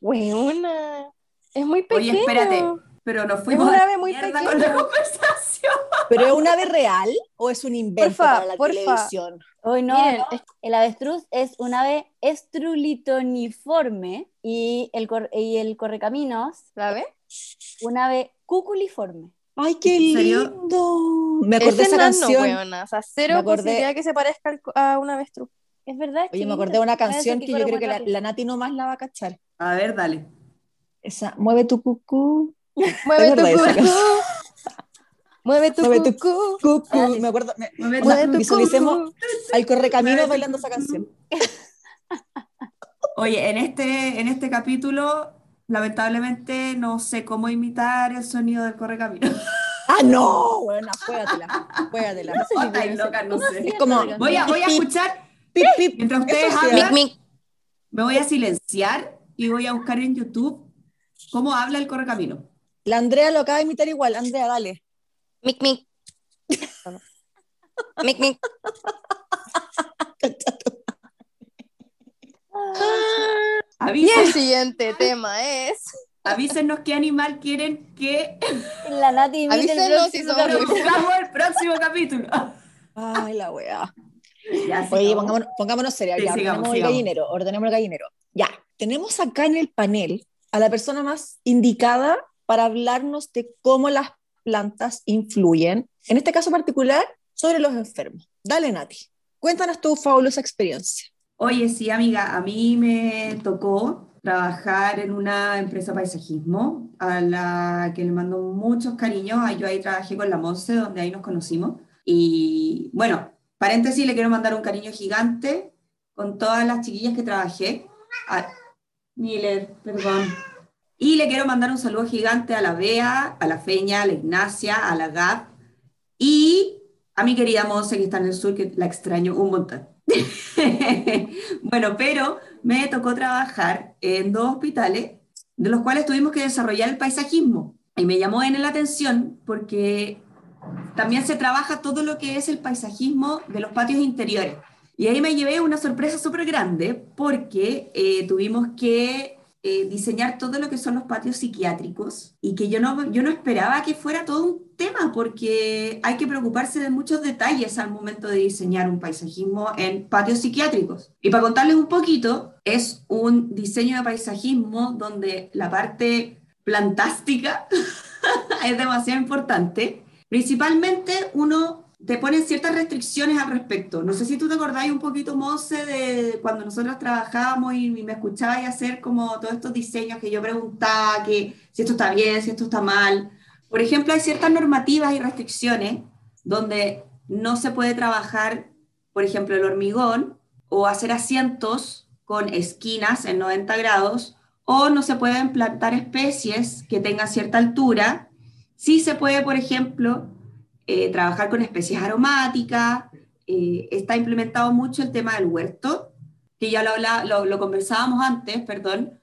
[SPEAKER 1] Weona. Es muy pequeño.
[SPEAKER 3] Oye, espérate, pero nos fuimos
[SPEAKER 1] un
[SPEAKER 3] a la
[SPEAKER 1] ave muy
[SPEAKER 3] con la conversación.
[SPEAKER 4] ¿Pero es un ave real o es un invento
[SPEAKER 1] Porfa,
[SPEAKER 4] para la
[SPEAKER 1] porfa.
[SPEAKER 4] televisión?
[SPEAKER 2] Hoy no,
[SPEAKER 1] Miren,
[SPEAKER 2] no.
[SPEAKER 1] es-
[SPEAKER 2] el avestruz es un ave estrulitoniforme y el, cor- y el correcaminos,
[SPEAKER 1] ¿Sabes?
[SPEAKER 2] un ave cuculiforme.
[SPEAKER 4] ¡Ay, qué lindo! Me acordé de
[SPEAKER 1] Ese
[SPEAKER 4] esa canción.
[SPEAKER 1] weona. O sea, cero
[SPEAKER 4] Me acordé-
[SPEAKER 1] posibilidad que se parezca a una avestruz.
[SPEAKER 2] Es verdad.
[SPEAKER 4] Oye, me acordé de una canción que yo creo que la, la Nati nomás la va a cachar.
[SPEAKER 3] A ver, dale.
[SPEAKER 4] Esa, mueve tu cucú.
[SPEAKER 1] Mueve tu cucú. Mueve tu
[SPEAKER 4] Mueve tu
[SPEAKER 1] cucú.
[SPEAKER 4] Cucú.
[SPEAKER 2] Ah, sí.
[SPEAKER 4] Me acuerdo. me-
[SPEAKER 3] Mueve
[SPEAKER 1] Mueve
[SPEAKER 3] tu-
[SPEAKER 1] tu
[SPEAKER 4] visualicemos
[SPEAKER 1] cucú.
[SPEAKER 4] al correcamino
[SPEAKER 3] Mueve tu
[SPEAKER 4] bailando esa
[SPEAKER 3] cucú.
[SPEAKER 4] canción.
[SPEAKER 3] Oye, en este, en este capítulo, lamentablemente, no sé cómo imitar el sonido del correcamino.
[SPEAKER 4] ¡Ah, no! Bueno, juégatela. Juégatela.
[SPEAKER 3] Oh, estáis locas, no sé.
[SPEAKER 4] Es como.
[SPEAKER 3] Voy a, voy a escuchar,
[SPEAKER 4] Pip, pip.
[SPEAKER 3] mientras ustedes
[SPEAKER 1] Mic,
[SPEAKER 3] hablan,
[SPEAKER 1] mic.
[SPEAKER 3] me voy a silenciar y voy a buscar en YouTube cómo habla el correcamino.
[SPEAKER 4] La Andrea lo acaba de imitar igual. Andrea, dale.
[SPEAKER 1] Mic, mic. Mic, mic. Y
[SPEAKER 3] Avisen-
[SPEAKER 1] el siguiente tema es.
[SPEAKER 3] avísenos qué animal quieren que
[SPEAKER 2] La Nati el
[SPEAKER 1] Avísenos si somos
[SPEAKER 3] el próximo capítulo.
[SPEAKER 4] Ay, la weá. Oye, pongámonos, pongámonos serios.
[SPEAKER 3] Sí,
[SPEAKER 4] ya,
[SPEAKER 3] sigamos,
[SPEAKER 4] ordenemos el
[SPEAKER 3] sigamos.
[SPEAKER 4] gallinero. Ordenemos el gallinero. Ya. Tenemos acá en el panel a la persona más indicada para hablarnos de cómo las plantas influyen, en este caso particular, sobre los enfermos. Dale, Nati. Cuéntanos tu fabulosa experiencia.
[SPEAKER 3] Oye, sí, amiga, a mí me tocó trabajar en una empresa paisajismo a la que le mando muchos cariños. Yo ahí trabajé con la Monse, donde ahí nos conocimos. Y bueno, paréntesis, le quiero mandar un cariño gigante con todas las chiquillas que trabajé. Miller, perdón. Y le quiero mandar un saludo gigante a la Bea, a la Feña, a la Ignacia, a la Gab y a mi querida Monse que está en el sur, que la extraño un montón. bueno, pero me tocó trabajar en dos hospitales, de los cuales tuvimos que desarrollar el paisajismo. Y me llamó en la atención porque también se trabaja todo lo que es el paisajismo de los patios interiores. Y ahí me llevé una sorpresa súper grande porque eh, tuvimos que eh, diseñar todo lo que son los patios psiquiátricos y que yo no, yo no esperaba que fuera todo un tema porque hay que preocuparse de muchos detalles al momento de diseñar un paisajismo en patios psiquiátricos. Y para contarles un poquito, es un diseño de paisajismo donde la parte plantástica es demasiado importante. Principalmente uno te ponen ciertas restricciones al respecto. No sé si tú te acordáis un poquito, Monse, de cuando nosotros trabajábamos y, y me escuchabais hacer como todos estos diseños que yo preguntaba, que si esto está bien, si esto está mal. Por ejemplo, hay ciertas normativas y restricciones donde no se puede trabajar, por ejemplo, el hormigón o hacer asientos con esquinas en 90 grados o no se pueden plantar especies que tengan cierta altura. Sí se puede, por ejemplo, eh, trabajar con especies aromáticas, eh, está implementado mucho el tema del huerto, que ya lo, habla- lo, conversábamos antes, perdón,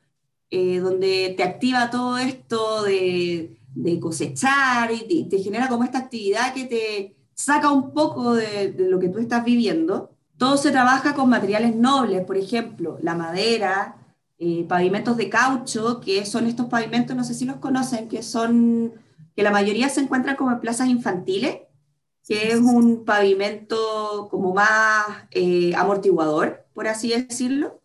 [SPEAKER 3] eh, donde te activa todo esto de, de cosechar y te, te genera como esta actividad que te saca un poco de, de lo que tú estás viviendo. Todo se trabaja con materiales nobles, por ejemplo, la madera, eh, pavimentos de caucho, que son estos pavimentos, no sé si los conocen, que son que la mayoría se encuentran como en plazas infantiles, que es un pavimento como más eh, amortiguador, por así decirlo.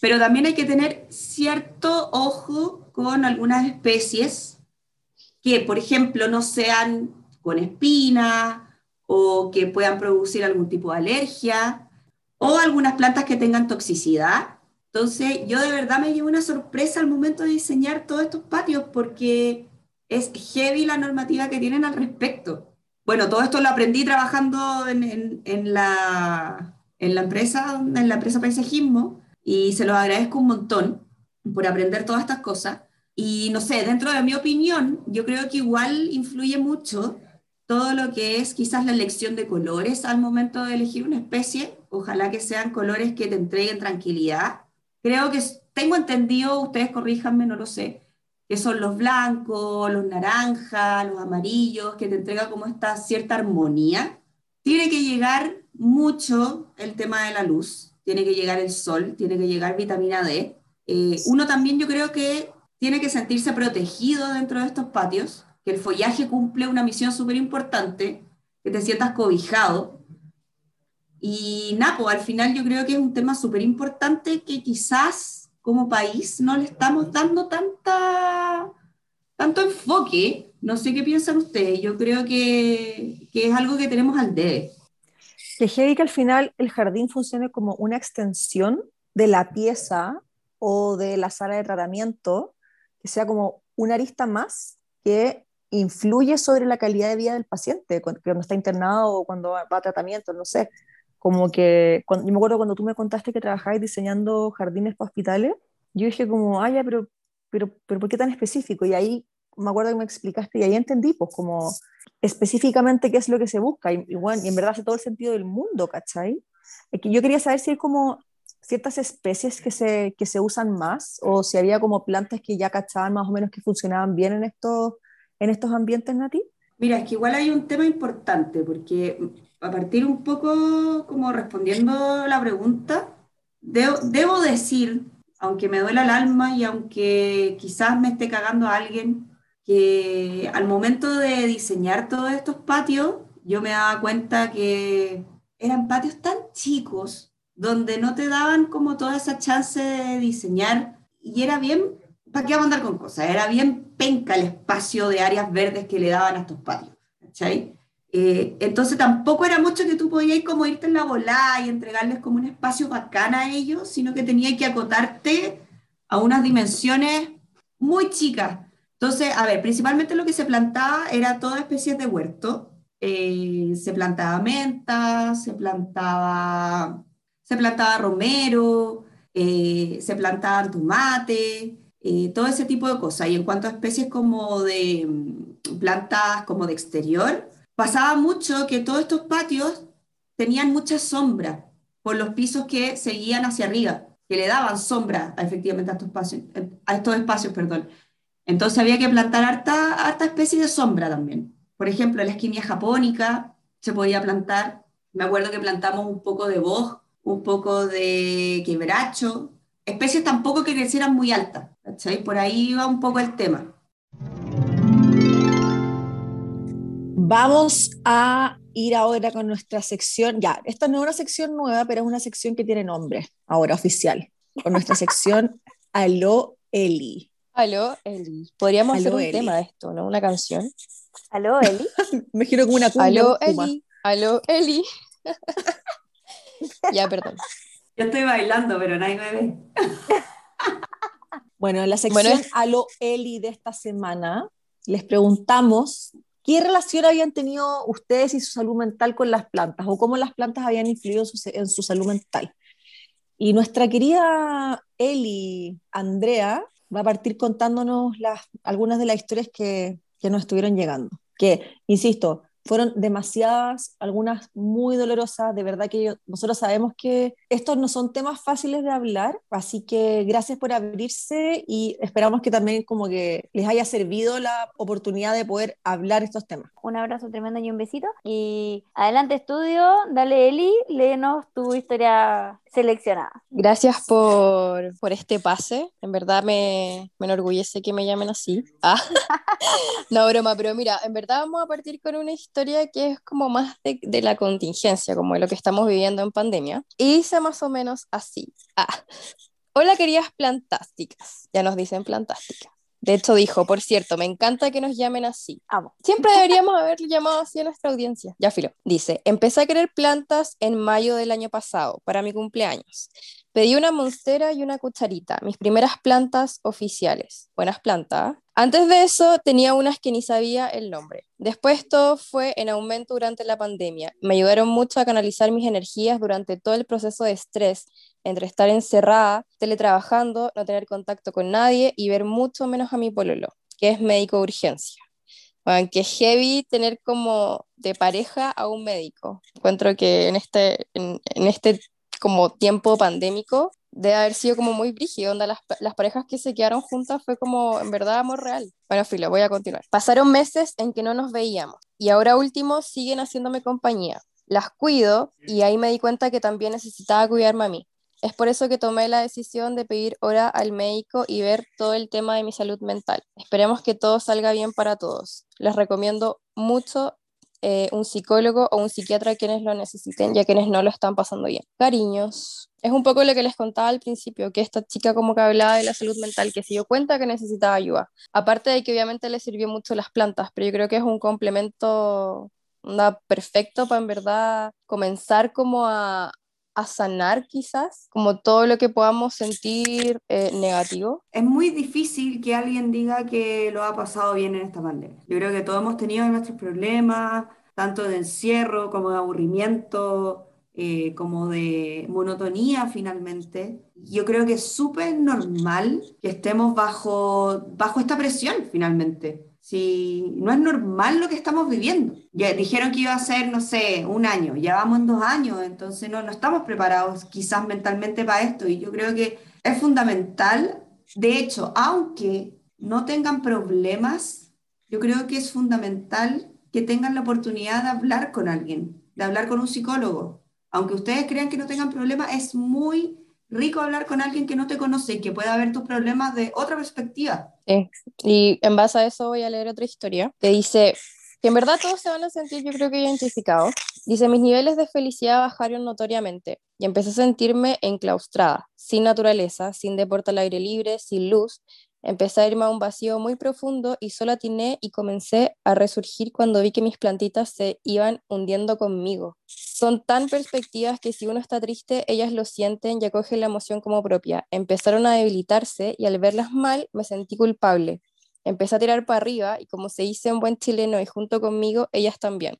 [SPEAKER 3] Pero también hay que tener cierto ojo con algunas especies que, por ejemplo, no sean con espinas o que puedan producir algún tipo de alergia o algunas plantas que tengan toxicidad. Entonces, yo de verdad me llevo una sorpresa al momento de diseñar todos estos patios porque es heavy la normativa que tienen al respecto. Bueno, todo esto lo aprendí trabajando en, en, en la, en la empresa, en la empresa paisajismo, y se los agradezco un montón por aprender todas estas cosas. Y no sé, dentro de mi opinión, yo creo que igual influye mucho todo lo que es quizás la elección de colores al momento de elegir una especie. Ojalá que sean colores que te entreguen tranquilidad. Creo que tengo entendido, ustedes corríjanme, no lo sé, que son los blancos, los naranjas, los amarillos, que te entrega como esta cierta armonía. Tiene que llegar mucho el tema de la luz, tiene que llegar el sol, tiene que llegar vitamina D. Eh, uno también yo creo que tiene que sentirse protegido dentro de estos patios, que el follaje cumple una misión súper importante, que te sientas cobijado. Y Napo, al final yo creo que es un tema súper importante que quizás como país no le estamos dando tanta, tanto enfoque. No sé qué piensan ustedes, yo creo que, que es algo que tenemos al debe.
[SPEAKER 4] Que que al final el jardín funcione como una extensión de la pieza o de la sala de tratamiento, que sea como una arista más que influye sobre la calidad de vida del paciente cuando, está internado o cuando va, a tratamiento, no sé. Como que, cuando, yo me acuerdo cuando tú me contaste que trabajabas diseñando jardines para hospitales, yo dije como, ay, pero, pero, pero ¿por qué tan específico? Y ahí me acuerdo que me explicaste y ahí entendí, pues, como específicamente qué es lo que se busca. Y, y bueno, y en verdad hace todo el sentido del mundo, ¿cachai? Yo quería saber si hay como ciertas especies que se, que se usan más o si había como plantas que ya cachaban más o menos que funcionaban bien en estos, en estos ambientes nativos.
[SPEAKER 3] Mira, es que igual hay un tema importante porque a partir un poco como respondiendo la pregunta, debo, debo decir, aunque me duela el alma y aunque quizás me esté cagando a alguien, que al momento de diseñar todos estos patios, yo me daba cuenta que eran patios tan chicos donde no te daban como toda esa chance de diseñar y era bien, ¿para qué andar con cosas? Era bien penca el espacio de áreas verdes que le daban a estos patios, ¿cachai? Eh, entonces tampoco era mucho que tú podías como irte en la volada y entregarles como un espacio bacán a ellos, sino que tenías que acotarte a unas dimensiones muy chicas. Entonces, a ver, principalmente lo que se plantaba era toda especie de huerto. Eh, se plantaba menta, se plantaba se plantaba romero, eh, se plantaban tomate, eh, todo ese tipo de cosas. Y en cuanto a especies como de mm, plantas como de exterior, pasaba mucho que todos estos patios tenían mucha sombra por los pisos que seguían hacia arriba, que le daban sombra efectivamente a estos espacios, a estos espacios perdón. Entonces había que plantar harta, harta especie de sombra también. Por ejemplo, la esquina japónica se podía plantar. Me acuerdo que plantamos un poco de bosque un poco de quebracho, especies tampoco que crecieran muy altas, ¿cachai? Por ahí va un poco el tema.
[SPEAKER 4] Vamos a ir ahora con nuestra sección, ya, esta no es una sección nueva, pero es una sección que tiene nombre, ahora oficial, con nuestra sección Aló Eli.
[SPEAKER 1] Aló Eli. Podríamos hacer un tema de esto, ¿no? Una canción.
[SPEAKER 2] Aló Eli.
[SPEAKER 4] Me giro como una cumbia.
[SPEAKER 1] Aló Eli. Aló Eli. ya, perdón.
[SPEAKER 3] Yo estoy bailando, pero nadie me ve.
[SPEAKER 4] Bueno, en la sección A lo Eli de esta semana, les preguntamos qué relación habían tenido ustedes y su salud mental con las plantas o cómo las plantas habían influido en su, salud mental. Y nuestra querida Eli Andrea va a partir contándonos las, algunas de las historias que, que nos estuvieron llegando. Que, insisto, fueron demasiadas, algunas muy dolorosas, de verdad que nosotros sabemos que estos no son temas fáciles de hablar, así que gracias por abrirse y esperamos que también como que les haya servido la oportunidad de poder hablar estos temas.
[SPEAKER 2] Un abrazo tremendo y un besito. Y adelante estudio, dale Eli, léenos tu historia seleccionada.
[SPEAKER 1] Gracias por, por este pase, en verdad me, me enorgullece que me llamen así. Ah. no, broma, pero mira, en verdad vamos a partir con una historia que es como más de, de, la contingencia, como de lo que estamos viviendo en pandemia. Y dice más o menos así. Ah. Hola queridas plantásticas. Ya nos dicen plantásticas. De hecho dijo, por cierto, me encanta que nos llamen así. Amo. Siempre deberíamos haber llamado así a nuestra audiencia. Ya filo. Dice, empecé a querer plantas en mayo del año pasado, para mi cumpleaños. Pedí una monstera y una cucharita, mis primeras plantas oficiales. Buenas plantas. Antes de eso tenía unas que ni sabía el nombre. Después todo fue en aumento durante la pandemia. Me ayudaron mucho a canalizar mis energías durante todo el proceso de estrés entre estar encerrada, teletrabajando, no tener contacto con nadie y ver mucho menos a mi pololo, que es médico de urgencia. Bueno, que heavy tener como de pareja a un médico. Encuentro que en este, en, en este como tiempo pandémico, de haber sido como muy brígido, onda las, las, parejas que se quedaron juntas fue como en verdad amor real. Bueno, filo, voy a continuar. Pasaron meses en que no nos veíamos y ahora último siguen haciéndome compañía. Las cuido y ahí me di cuenta que también necesitaba cuidarme a mí. Es por eso que tomé la decisión de pedir hora al médico y ver todo el tema de mi salud mental. Esperemos que todo salga bien para todos. Les recomiendo mucho eh, un psicólogo o un psiquiatra a quienes lo necesiten y a quienes no lo están pasando bien. Cariños. Es un poco lo que les contaba al principio, que esta chica como que hablaba de la salud mental, que se dio cuenta que necesitaba ayuda. Aparte de que obviamente le sirvió mucho las plantas, pero yo creo que es un complemento perfecto para en verdad comenzar como a, a sanar quizás, como todo lo que podamos sentir eh, negativo?
[SPEAKER 3] Es muy difícil que alguien diga que lo ha pasado bien en esta pandemia. Yo creo que todos hemos tenido nuestros problemas, tanto de encierro como de aburrimiento, eh, como de monotonía finalmente. Yo creo que es súper normal que estemos bajo, bajo esta presión finalmente si no es normal lo que estamos viviendo. Ya dijeron que iba a ser, no sé, un año, ya vamos en dos años, entonces no, no estamos preparados quizás mentalmente para esto y yo creo que es fundamental, de hecho, aunque no tengan problemas, yo creo que es fundamental que tengan la oportunidad de hablar con alguien, de hablar con un psicólogo. Aunque ustedes crean que no tengan problemas, es muy rico hablar con alguien que no te conoce y que pueda ver tus problemas de otra perspectiva.
[SPEAKER 1] Y en base a eso voy a leer otra historia que dice que en verdad todos se van a sentir yo creo que identificados. Dice, mis niveles de felicidad bajaron notoriamente y empecé a sentirme enclaustrada, sin naturaleza, sin deporte al aire libre, sin luz, Empecé a irme a un vacío muy profundo y solo atiné y comencé a resurgir cuando vi que mis plantitas se iban hundiendo conmigo. Son tan perspectivas que si uno está triste, ellas lo sienten y acogen la emoción como propia. Empezaron a debilitarse y al verlas mal me sentí culpable. Empecé a tirar para arriba y como se dice en buen chileno y junto conmigo, ellas también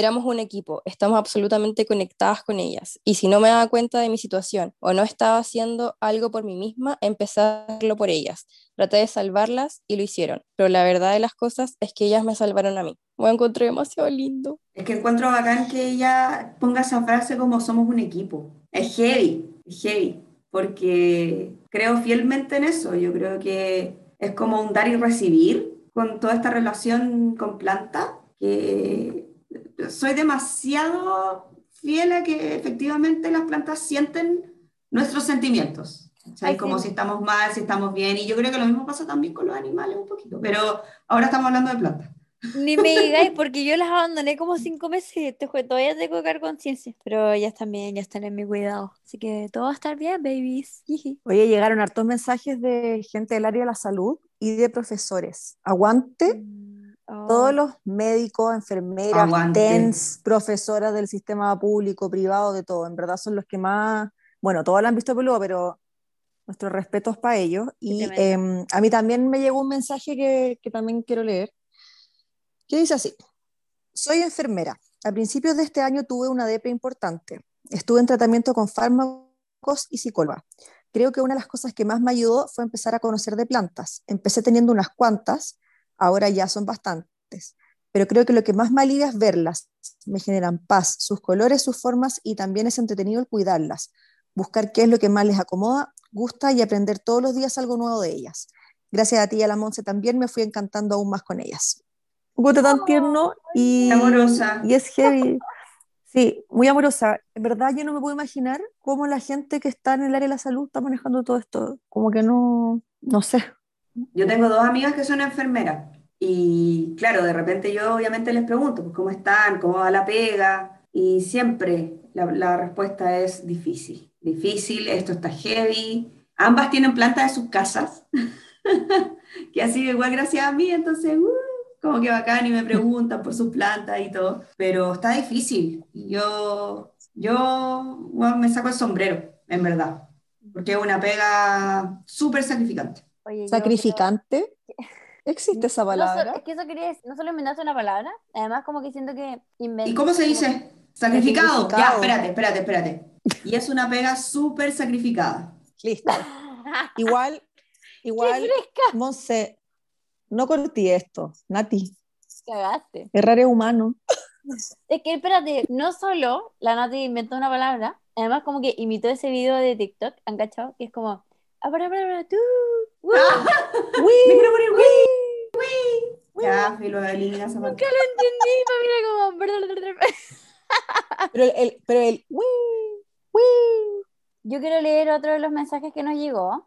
[SPEAKER 1] éramos un equipo, estamos absolutamente conectadas con ellas. Y si no me daba cuenta de mi situación o no estaba haciendo algo por mí misma, empecé a hacerlo por ellas. Traté de salvarlas y lo hicieron. Pero la verdad de las cosas es que ellas me salvaron a mí. Me encontré demasiado lindo.
[SPEAKER 3] Es que encuentro bacán que ella ponga esa frase como somos un equipo. Es heavy, es heavy. Porque creo fielmente en eso. Yo creo que es como un dar y recibir con toda esta relación con planta que soy demasiado fiel a que efectivamente las plantas sienten nuestros sentimientos. O como si estamos mal, si estamos bien. Y yo creo que lo mismo pasa también con los animales un poquito. Pero ahora estamos hablando de plantas.
[SPEAKER 2] Ni me digáis, porque yo las abandoné como cinco meses y te todavía tengo que dar conciencia. Pero ya están bien, ya están en mi cuidado. Así que todo va a estar bien, babies.
[SPEAKER 4] Oye, llegaron hartos mensajes de gente del área de la salud y de profesores. Aguante. Mm. Todos los médicos, enfermeras, TENS, profesoras del sistema público, privado, de todo, en verdad son los que más, bueno, todos lo han visto peludo, pero nuestros respetos para ellos. Y em, a mí también me llegó un mensaje que, que también quiero leer, que dice así, soy enfermera. A principios de este año tuve una depre importante. Estuve en tratamiento con fármacos y psicóloga. Creo que una de las cosas que más me ayudó fue empezar a conocer de plantas. Empecé teniendo unas cuantas, ahora ya son bastantes, pero creo que lo que más me alivia es verlas, me generan paz, sus colores, sus formas y también es entretenido el cuidarlas, buscar qué es lo que más les acomoda, gusta y aprender todos los días algo nuevo de ellas. Gracias a ti y a la Monse también me fui encantando aún más con ellas. Un gusto tan tierno y,
[SPEAKER 3] amorosa.
[SPEAKER 4] y es heavy. Sí, muy amorosa. En verdad yo no me puedo imaginar cómo la gente que está en el área de la salud está manejando todo esto. Como que no, no sé,
[SPEAKER 3] yo tengo dos amigas que son enfermeras y claro, de repente yo obviamente les pregunto, pues, ¿cómo están? ¿Cómo va la pega? Y siempre la, respuesta es difícil, difícil, esto está heavy. Ambas tienen plantas de sus casas, que sido igual gracias a mí, entonces, uh, como que bacán y me preguntan por sus plantas y todo, pero está difícil. Yo, yo me saco el sombrero, en verdad porque es una pega súper sacrificante.
[SPEAKER 2] Oye,
[SPEAKER 4] ¿Sacrificante? ¿Existe esa palabra?
[SPEAKER 2] No, so- es que eso quería decir, no solo inventaste una palabra, además como que siento que inventé.
[SPEAKER 3] ¿Y cómo se dice? Sacrificado. Ya, espérate, espérate, espérate. Y es una pega súper sacrificada.
[SPEAKER 4] Listo. Igual, igual, Monse, no cortí esto, Nati.
[SPEAKER 2] Cagaste.
[SPEAKER 4] Errar es humano.
[SPEAKER 2] Es que espérate, no solo la Nati inventó una palabra, además como que imitó ese video de TikTok, ¿han cachado? Que es como, "Ah, para, para, para, tú, uh".
[SPEAKER 3] Me quiero poner wii, wii. Ya, filo, elimina esa parte.
[SPEAKER 2] Nunca lo entendí, pero mira como...
[SPEAKER 4] Pero el, el- pero el "Wii, wii".
[SPEAKER 2] Yo quiero leer otro de los mensajes que nos llegó,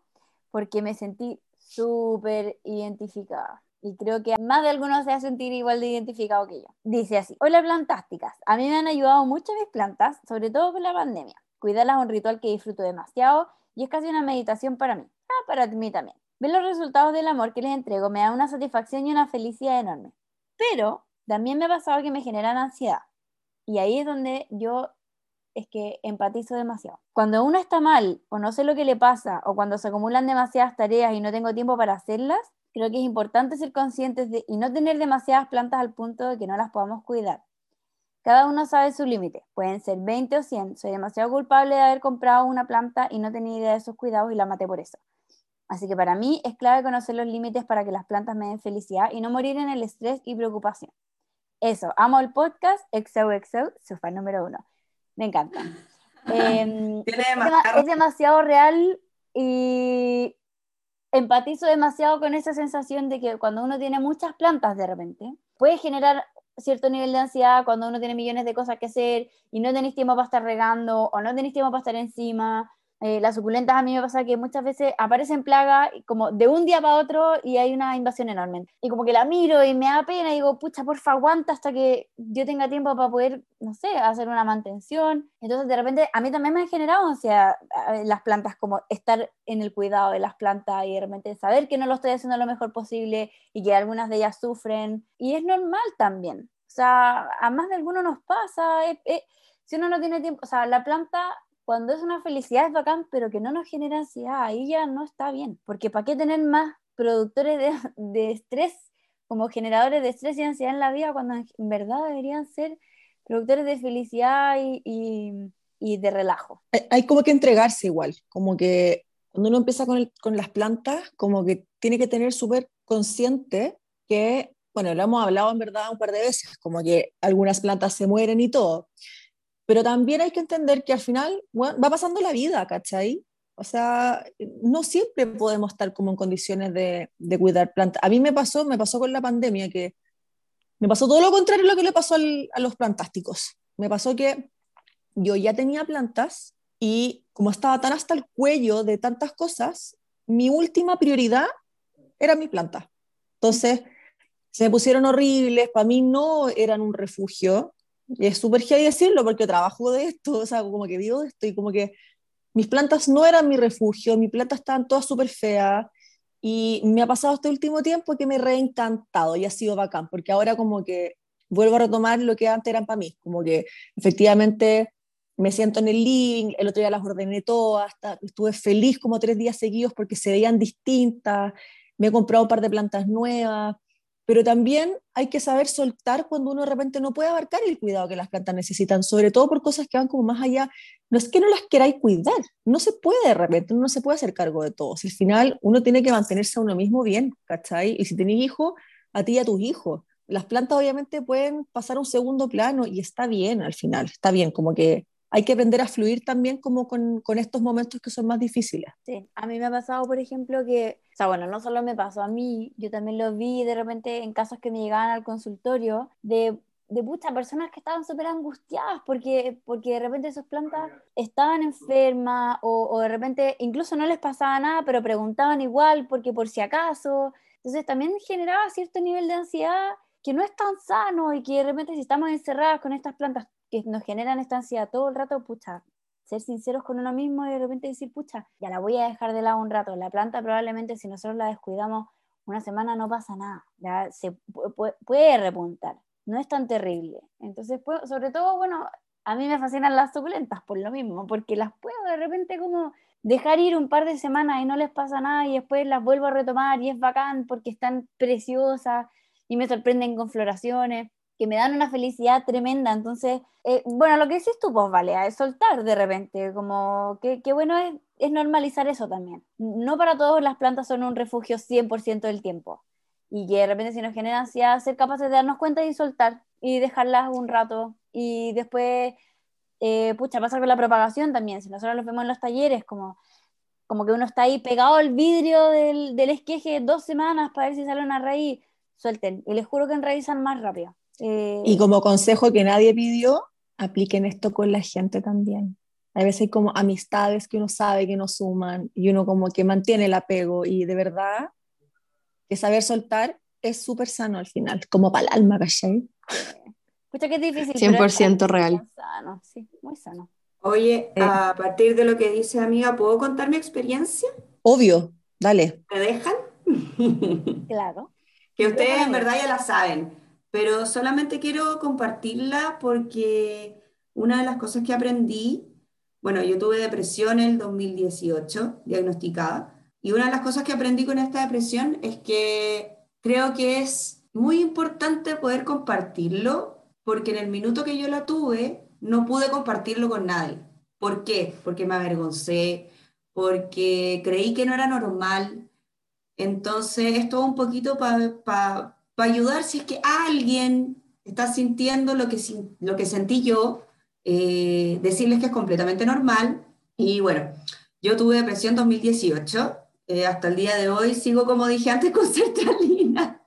[SPEAKER 2] porque me sentí súper identificada. Y creo que más de alguno se va a sentir igual de identificado que yo. Dice así, hola plantásticas, a mí me han ayudado mucho mis plantas, sobre todo con la pandemia. Cuidarlas es un ritual que disfruto demasiado y es casi una meditación para mí. Ah, para mí también. Ver los resultados del amor que les entrego me da una satisfacción y una felicidad enorme. Pero también me ha pasado que me generan ansiedad. Y ahí es donde yo es que empatizo demasiado. Cuando uno está mal o no sé lo que le pasa o cuando se acumulan demasiadas tareas y no tengo tiempo para hacerlas, creo que es importante ser conscientes de y no tener demasiadas plantas al punto de que no las podamos cuidar. Cada uno sabe su límite, pueden ser 20 o 100. Soy demasiado culpable de haber comprado una planta y no tenía idea de sus cuidados y la maté por eso. Así que para mí es clave conocer los límites para que las plantas me den felicidad y no morir en el estrés y preocupación. Eso, amo el podcast, XOXO, su fan número uno. Me encanta. Em, es
[SPEAKER 3] demasiado-
[SPEAKER 2] es demasiado real y empatizo demasiado con esa sensación de que cuando uno tiene muchas plantas de repente, puede generar cierto nivel de ansiedad cuando uno tiene millones de cosas que hacer y no tenéis tiempo para estar regando o no tenéis tiempo para estar encima. Eh, las suculentas a mí me pasa que muchas veces aparecen plagas como de un día para otro y hay una invasión enorme. Y como que la miro y me da pena y digo, pucha, porfa, aguanta hasta que yo tenga tiempo para poder, no sé, hacer una mantención. Entonces de repente a mí también me han generado ansiedad las plantas, como estar en el cuidado de las plantas y de repente saber que no lo estoy haciendo lo mejor posible y que algunas de ellas sufren. Y es normal también. O sea, a más de alguno nos pasa. si uno no tiene tiempo, o sea, la planta cuando es una felicidad es bacán, pero que no nos genera ansiedad, ahí ya no está bien. Porque ¿para qué tener más productores de, de estrés como generadores de estrés y ansiedad en la vida cuando en verdad deberían ser productores de felicidad y, y- y de relajo?
[SPEAKER 4] Hay, hay como que entregarse igual, como que cuando uno empieza con, el- con las plantas, como que tiene que tener súper consciente que, bueno, lo hemos hablado en verdad un par de veces, como que algunas plantas se mueren y todo, pero también hay que entender que al final va pasando la vida, ¿cachai? O sea, no siempre podemos estar como en condiciones de, de cuidar plantas. A mí me pasó, me pasó con la pandemia, que me pasó todo lo contrario a lo que le pasó a los plantásticos. Me pasó que yo ya tenía plantas y como estaba tan hasta el cuello de tantas cosas, mi última prioridad era mi planta. Entonces, se me pusieron horribles, para mí no eran un refugio. Y es súper heavy decirlo porque trabajo de esto, o sea, como que vivo de esto y como que mis plantas no eran mi refugio, mis plantas estaban todas súper feas y me ha pasado este último tiempo que me he reencantado y ha sido bacán, porque ahora como que vuelvo a retomar lo que antes eran para mí, como que efectivamente me siento en el living, el otro día las ordené todas, hasta- estuve feliz como tres días seguidos porque se veían distintas, me he comprado un par de plantas nuevas, pero también hay que saber soltar cuando uno de repente no puede abarcar el cuidado que las plantas necesitan, sobre todo por cosas que van como más allá. No es que no las queráis cuidar, no se puede de repente, no se puede hacer cargo de todo. Si al final uno tiene que mantenerse a uno mismo bien, ¿cachai? Y si tenéis hijos, a ti y a tus hijos. Las plantas obviamente pueden pasar a un segundo plano y está bien al final, está bien, como que hay que aprender a fluir también como con, con estos momentos que son más difíciles.
[SPEAKER 2] Sí, a mí me ha pasado, por ejemplo, que, o sea, bueno, no solo me pasó a mí, yo también lo vi de repente en casos que me llegaban al consultorio de, de muchas personas que estaban súper angustiadas porque, porque de repente sus plantas estaban enfermas o, o de repente incluso no les pasaba nada, pero preguntaban igual porque por si acaso. Entonces también generaba cierto nivel de ansiedad que no es tan sano y que de repente si estamos encerradas con estas plantas que nos generan esta ansiedad todo el rato, pucha, ser sinceros con uno mismo y de repente decir, pucha, ya la voy a dejar de lado un rato. La planta probablemente si nosotros la descuidamos una semana no pasa nada, ya se pu- pu- puede repuntar, no es tan terrible. Entonces, pues, sobre todo, bueno, a mí me fascinan las suculentas por lo mismo, porque las puedo de repente como dejar ir un par de semanas y no les pasa nada y después las vuelvo a retomar y es bacán porque están preciosas y me sorprenden con floraciones que me dan una felicidad tremenda. Entonces, eh, bueno, lo que decís tú, pues, vale, es soltar de repente, como que, bueno es, es, normalizar eso también. No para todos las plantas son un refugio 100% del tiempo. Y que de repente si nos genera ansiedad, ser capaces de darnos cuenta y soltar y dejarlas un rato. Y después, eh, pucha, pasa con la propagación también. Si nosotros lo vemos en los talleres, como, como que uno está ahí pegado al vidrio del, del esqueje dos semanas para ver si sale una raíz, suelten. Y les juro que enraizan más rápido.
[SPEAKER 4] Eh, y como consejo que nadie pidió, apliquen esto con la gente también. A veces hay como amistades que uno sabe que no suman y uno como que mantiene el apego y de verdad que saber soltar es súper sano al final, como para el alma, ¿cachai?
[SPEAKER 2] Escucha que es difícil.
[SPEAKER 1] 100% real.
[SPEAKER 2] Sano, sí, muy sano.
[SPEAKER 3] Oye, eh. a partir de lo que dice amiga, ¿puedo contar mi experiencia?
[SPEAKER 4] Obvio, dale.
[SPEAKER 3] ¿Me dejan?
[SPEAKER 2] Claro.
[SPEAKER 3] que ustedes en verdad ya la saben pero solamente quiero compartirla porque una de las cosas que aprendí, bueno, yo tuve depresión en el 2018, diagnosticada, y una de las cosas que aprendí con esta depresión es que creo que es muy importante poder compartirlo, porque en el minuto que yo la tuve, no pude compartirlo con nadie. ¿Por qué? Porque me avergoncé, porque creí que no era normal. Entonces, esto un poquito para para ayudar si es que alguien está sintiendo lo que, lo que sentí yo, eh, decirles que es completamente normal. Y bueno, yo tuve depresión 2018, eh, hasta el día de hoy sigo, como dije antes, con sertralina,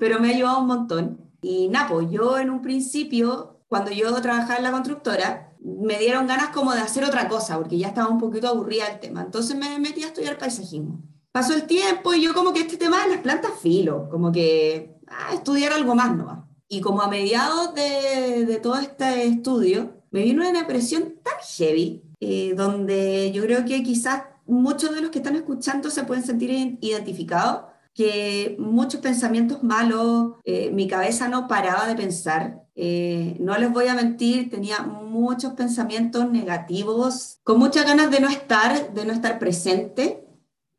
[SPEAKER 3] pero me ha ayudado un montón. Y Napo, pues, yo en un principio, cuando yo trabajaba en la constructora, me dieron ganas como de hacer otra cosa, porque ya estaba un poquito aburrida el tema. Entonces me metí a estudiar paisajismo. Pasó el tiempo y yo como que este tema de las plantas filo, como que estudiar algo más ¿no? Y como a mediados de, de, todo este estudio, me vino una depresión tan heavy, eh, donde yo creo que quizás muchos de los que están escuchando se pueden sentir identificados, que muchos pensamientos malos, eh, mi cabeza no paraba de pensar, eh, no les voy a mentir, tenía muchos pensamientos negativos, con muchas ganas de no estar, de no estar presente.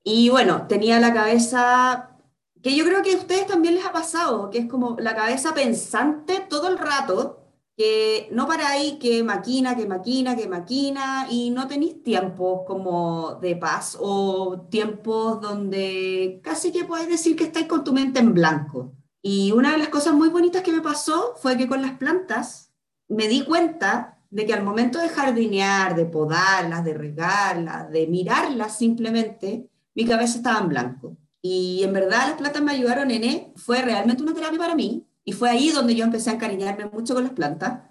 [SPEAKER 3] Y bueno, tenía la cabeza que yo creo que a ustedes también les ha pasado, que es como la cabeza pensante todo el rato, que no para ahí, que maquina, que maquina, que maquina, y no tenéis tiempos como de paz o tiempos donde casi que podéis decir que estáis con tu mente en blanco. Y una de las cosas muy bonitas que me pasó fue que con las plantas me di cuenta de que al momento de jardinear, de podarlas, de regarlas, de mirarlas simplemente, mi cabeza estaba en blanco. Y en verdad las plantas me ayudaron en fue realmente una terapia para mí. Y fue ahí donde yo empecé a encariñarme mucho con las plantas.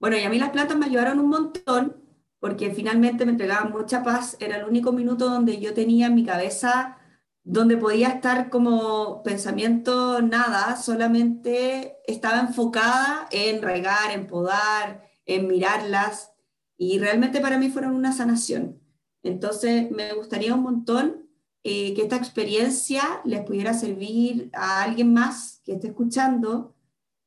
[SPEAKER 3] Bueno, y a mí las plantas me ayudaron un montón porque finalmente me entregaban mucha paz. Era el único minuto donde yo tenía en mi cabeza, donde podía estar como pensamiento nada, solamente estaba enfocada en regar, en podar, en mirarlas. Y realmente para mí fueron una sanación. Entonces me gustaría un montón eh, que esta experiencia les pudiera servir a alguien más que esté escuchando.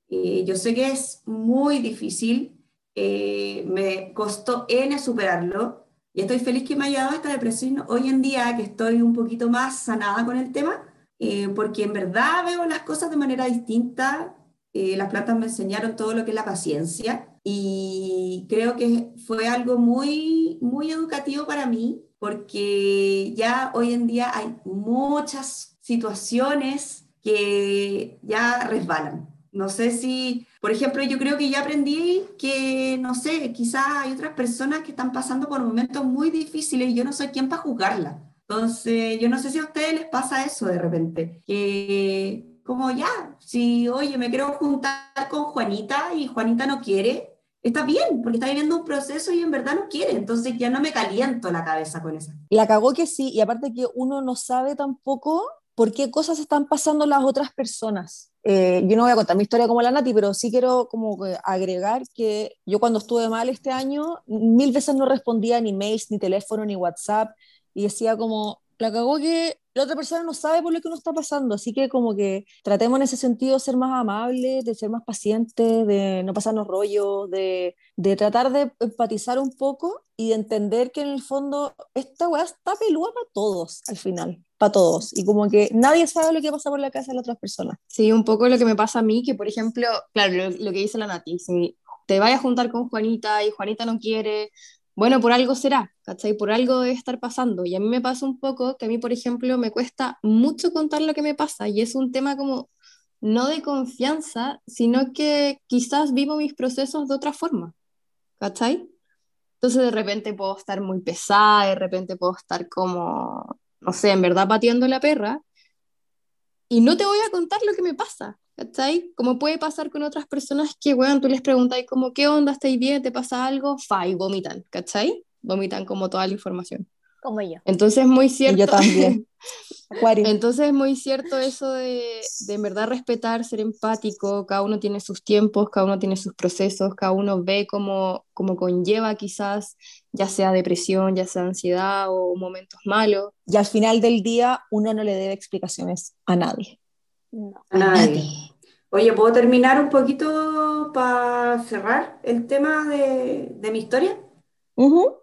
[SPEAKER 3] Eh, yo sé que es muy difícil, eh, me costó N superarlo y estoy feliz que me haya dado esta depresión hoy en día, que estoy un poquito más sanada con el tema, porque en verdad veo las cosas de manera distinta. las plantas me enseñaron todo lo que es la paciencia y creo que fue algo muy, muy educativo para mí porque ya hoy en día hay muchas situaciones que ya resbalan. No sé si, por ejemplo, yo creo que ya aprendí que, no sé, quizás hay otras personas que están pasando por momentos muy difíciles y yo no soy quien para juzgarla. Entonces, yo no sé si a ustedes les pasa eso de repente, que como ya, si, oye, me quiero juntar con Juanita y Juanita no quiere, está bien, porque está viviendo un proceso y en verdad no quiere, entonces ya no me caliento la cabeza con eso.
[SPEAKER 4] La cagó que sí, y aparte que uno no sabe tampoco por qué cosas están pasando las otras personas. Eh, yo no voy a contar mi historia como la Nati, pero sí quiero como agregar que yo cuando estuve mal este año, mil veces no respondía ni mails, ni teléfono, ni WhatsApp, y decía como, la cagó que la otra persona no sabe por lo que uno está pasando, así que como que tratemos en ese sentido de ser más amables, de ser más pacientes, de no pasarnos rollos, de, de tratar de empatizar un poco y de entender que en el fondo esta weá está peluda para todos al final, para todos, y como que nadie sabe lo que pasa por la casa de las otras personas.
[SPEAKER 1] Sí, un poco lo que me pasa a mí, que por ejemplo, claro, lo, lo que dice la Nati, si te vayas a juntar con Juanita y Juanita no quiere, bueno, por algo será, ¿cachai? Por algo debe estar pasando. Y a mí me pasa un poco que a mí, por ejemplo, me cuesta mucho contar lo que me pasa y es un tema como no de confianza, sino que quizás vivo mis procesos de otra forma, ¿cachai? Entonces de repente puedo estar muy pesada, de repente puedo estar como, no sé, en verdad pateando la perra y no te voy a contar lo que me pasa, ¿cachai? Como puede pasar con otras personas que, weón, tú les preguntas como, ¿qué onda? ¿Estáis bien? ¿Te pasa algo? Fa, y vomitan, ¿cachai? Vomitan como toda la información.
[SPEAKER 2] Como yo.
[SPEAKER 1] Entonces es muy cierto.
[SPEAKER 4] Y yo también. Acuario.
[SPEAKER 1] Entonces es muy cierto eso de, de en verdad respetar, ser empático, cada uno tiene sus tiempos, cada uno tiene sus procesos, cada uno ve cómo, cómo conlleva quizás, ya sea depresión, ya sea ansiedad o momentos malos.
[SPEAKER 4] Y al final del día uno no le debe explicaciones a nadie.
[SPEAKER 2] No.
[SPEAKER 3] A nadie. Oye, ¿puedo terminar un poquito para cerrar el tema de, de mi historia?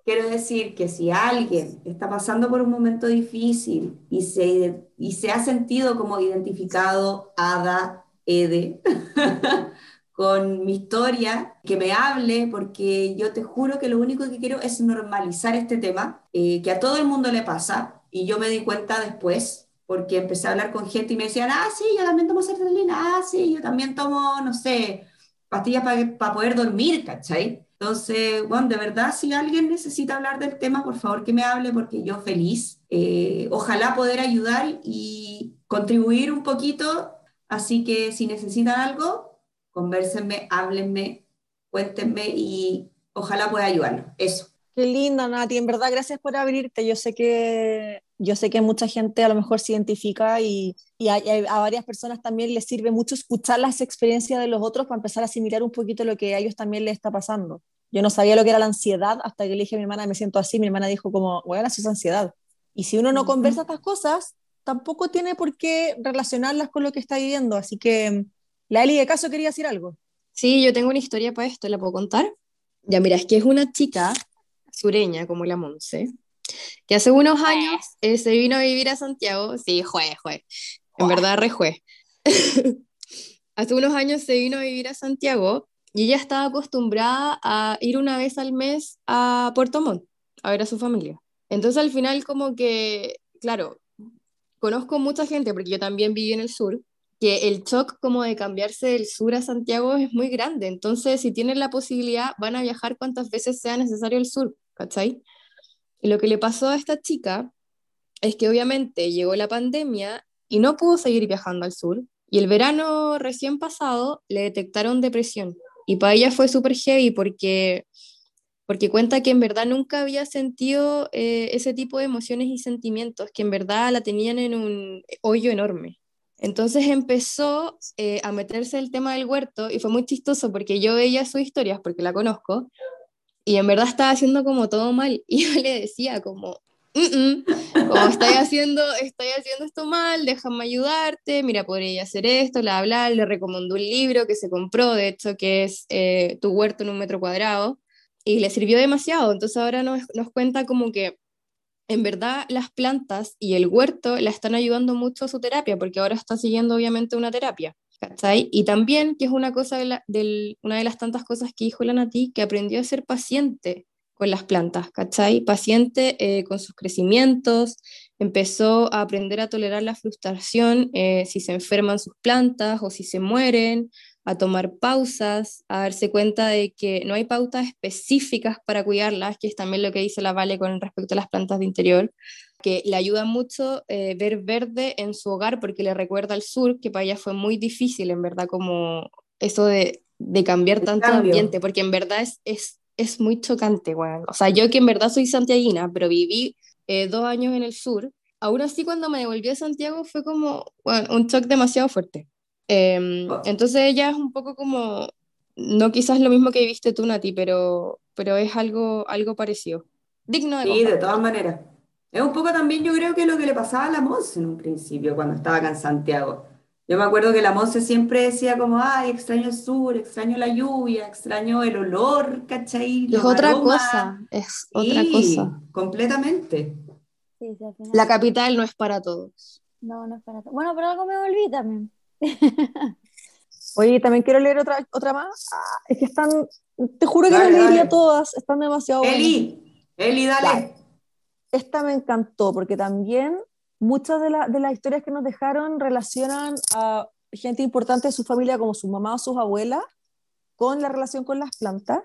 [SPEAKER 3] Quiero decir que si alguien está pasando por un momento difícil y se, y se ha sentido como identificado, Ada, Ede, con mi historia, que me hable, porque yo te juro que lo único que quiero es normalizar este tema, eh, que a todo el mundo le pasa, y yo me di cuenta después, porque empecé a hablar con gente y me decían, ah, sí, yo también tomo sertralina, ah, sí, yo también tomo, no sé, pastillas para poder dormir, ¿cachai? Entonces, bueno, de verdad, si alguien necesita hablar del tema, por favor que me hable, porque yo feliz. Eh, ojalá poder ayudar y contribuir un poquito. Así que si necesitan algo, conversenme, háblenme, cuéntenme y ojalá pueda ayudarlos. Eso.
[SPEAKER 4] Qué linda, Nati. En verdad, gracias por abrirte. Yo sé que, yo sé que mucha gente a lo mejor se identifica y, y a, varias personas también les sirve mucho escuchar las experiencias de los otros para empezar a asimilar un poquito lo que a ellos también les está pasando. Yo no sabía lo que era la ansiedad hasta que le dije a mi hermana, me siento así. Mi hermana dijo como, bueno, eso es ansiedad. Y si uno no conversa estas cosas, tampoco tiene por qué relacionarlas con lo que está viviendo. Así que, la Eli de caso quería decir algo.
[SPEAKER 1] Sí, yo tengo una historia para esto, ¿la puedo contar? Ya, mira, es que es una chica sureña como la Monse, que hace unos años eh, se vino a vivir a Santiago. Sí, jue, jue. En verdad, re jue. hace unos años se vino a vivir a Santiago y ella estaba acostumbrada a ir una vez al mes a Puerto Montt a ver a su familia. Entonces al final como que, claro, conozco mucha gente, porque yo también viví en el sur, que el shock como de cambiarse del sur a Santiago es muy grande. Entonces, si tienen la posibilidad, van a viajar cuantas veces sea necesario al sur, ¿cachai? Y lo que le pasó a esta chica es que obviamente llegó la pandemia y no pudo seguir viajando al sur. Y el verano recién pasado le detectaron depresión. Y para ella fue súper heavy porque, porque cuenta que en verdad nunca había sentido eh, ese tipo de emociones y sentimientos, que en verdad la tenían en un hoyo enorme. Entonces empezó eh, a meterse el tema del huerto y fue muy chistoso porque yo veía sus historias porque la conozco y en verdad estaba haciendo como todo mal y yo le decía como, "Mm, mm, como estoy haciendo, estoy haciendo esto mal, déjame ayudarte, mira, podría hacer esto, la hablar, le recomendó un libro que se compró, de hecho, que es eh, Tu huerto en un metro cuadrado y le sirvió demasiado, entonces ahora nos, nos cuenta como que en verdad las plantas y el huerto la están ayudando mucho a su terapia, porque ahora está siguiendo obviamente una terapia, ¿cachai? Y también, que es una, cosa de una de las tantas cosas que dijo la Nati, que aprendió a ser paciente con las plantas, ¿cachai? Paciente eh, con sus crecimientos, empezó a aprender a tolerar la frustración eh, si se enferman sus plantas o si se mueren, a tomar pausas, a darse cuenta de que no hay pautas específicas para cuidarlas, que es también lo que dice la Vale con respecto a las plantas de interior, que le ayuda mucho eh, ver verde en su hogar porque le recuerda al sur, que para ella fue muy difícil, en verdad, como eso de, de cambiar
[SPEAKER 3] El
[SPEAKER 1] tanto
[SPEAKER 3] cambio.
[SPEAKER 1] ambiente, porque en verdad es, es, es muy chocante, weón. O sea, yo que en verdad soy santiaguina, pero viví eh, dos años en el sur, aún así cuando me devolví a Santiago fue como bueno, un shock demasiado fuerte. Em,
[SPEAKER 3] Oh.
[SPEAKER 1] entonces ella es un poco como, no quizás lo mismo que viste tú, Nati, pero, pero es algo, algo parecido. Digno de
[SPEAKER 3] Sí, de todas maneras. Es un poco también yo creo que lo que le pasaba a la Monse en un principio cuando estaba acá en Santiago. Yo me acuerdo que la Monse siempre decía como, ay, extraño el sur, extraño la lluvia, extraño el olor, ¿cachai?
[SPEAKER 1] Es otra
[SPEAKER 3] aromas.
[SPEAKER 1] cosa, es otra
[SPEAKER 3] Sí,
[SPEAKER 1] cosa.
[SPEAKER 3] completamente.
[SPEAKER 2] Sí, sí, al final-
[SPEAKER 1] La capital no es para todos.
[SPEAKER 2] No, no es para todo. Bueno, pero algo me volví también.
[SPEAKER 4] Oye, también quiero leer otra, otra más. Ah, es que están, te juro que
[SPEAKER 3] Dale,
[SPEAKER 4] no leería
[SPEAKER 3] dale.
[SPEAKER 4] todas, están demasiado buenas.
[SPEAKER 3] Eli, Eli, dale.
[SPEAKER 4] Esta me encantó porque también muchas de, la- de las historias que nos dejaron relacionan a gente importante de su familia, como su mamá o sus abuelas, con la relación con las plantas.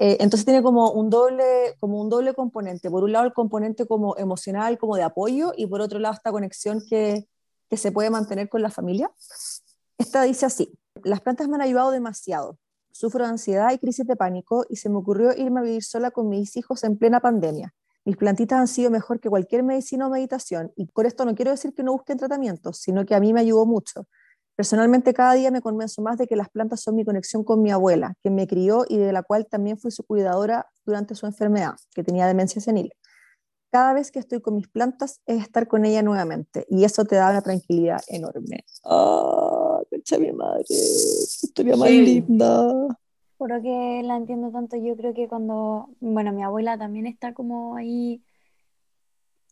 [SPEAKER 4] Eh, entonces tiene como un, doble, como un doble componente. Por un lado el componente como emocional, como de apoyo, y por otro lado esta conexión que, que se puede mantener con la familia. Esta dice así, las plantas me han ayudado demasiado. Sufro de ansiedad y crisis de pánico y se me ocurrió irme a vivir sola con mis hijos en plena pandemia. Mis plantitas han sido mejor que cualquier medicina o meditación y con esto no quiero decir que no busquen tratamientos, sino que a mí me ayudó mucho. Personalmente cada día me convenzo más de que las plantas son mi conexión con mi abuela, quien me crió y de la cual también fui su cuidadora durante su enfermedad, que tenía demencia senil. Cada vez que estoy con mis plantas es estar con ella nuevamente y eso te da una tranquilidad enorme. ¡Ah, concha mi madre! ¡Qué historia más
[SPEAKER 3] Sí.
[SPEAKER 4] linda!
[SPEAKER 2] Por lo que la entiendo tanto, yo creo que cuando, bueno, mi abuela también está como ahí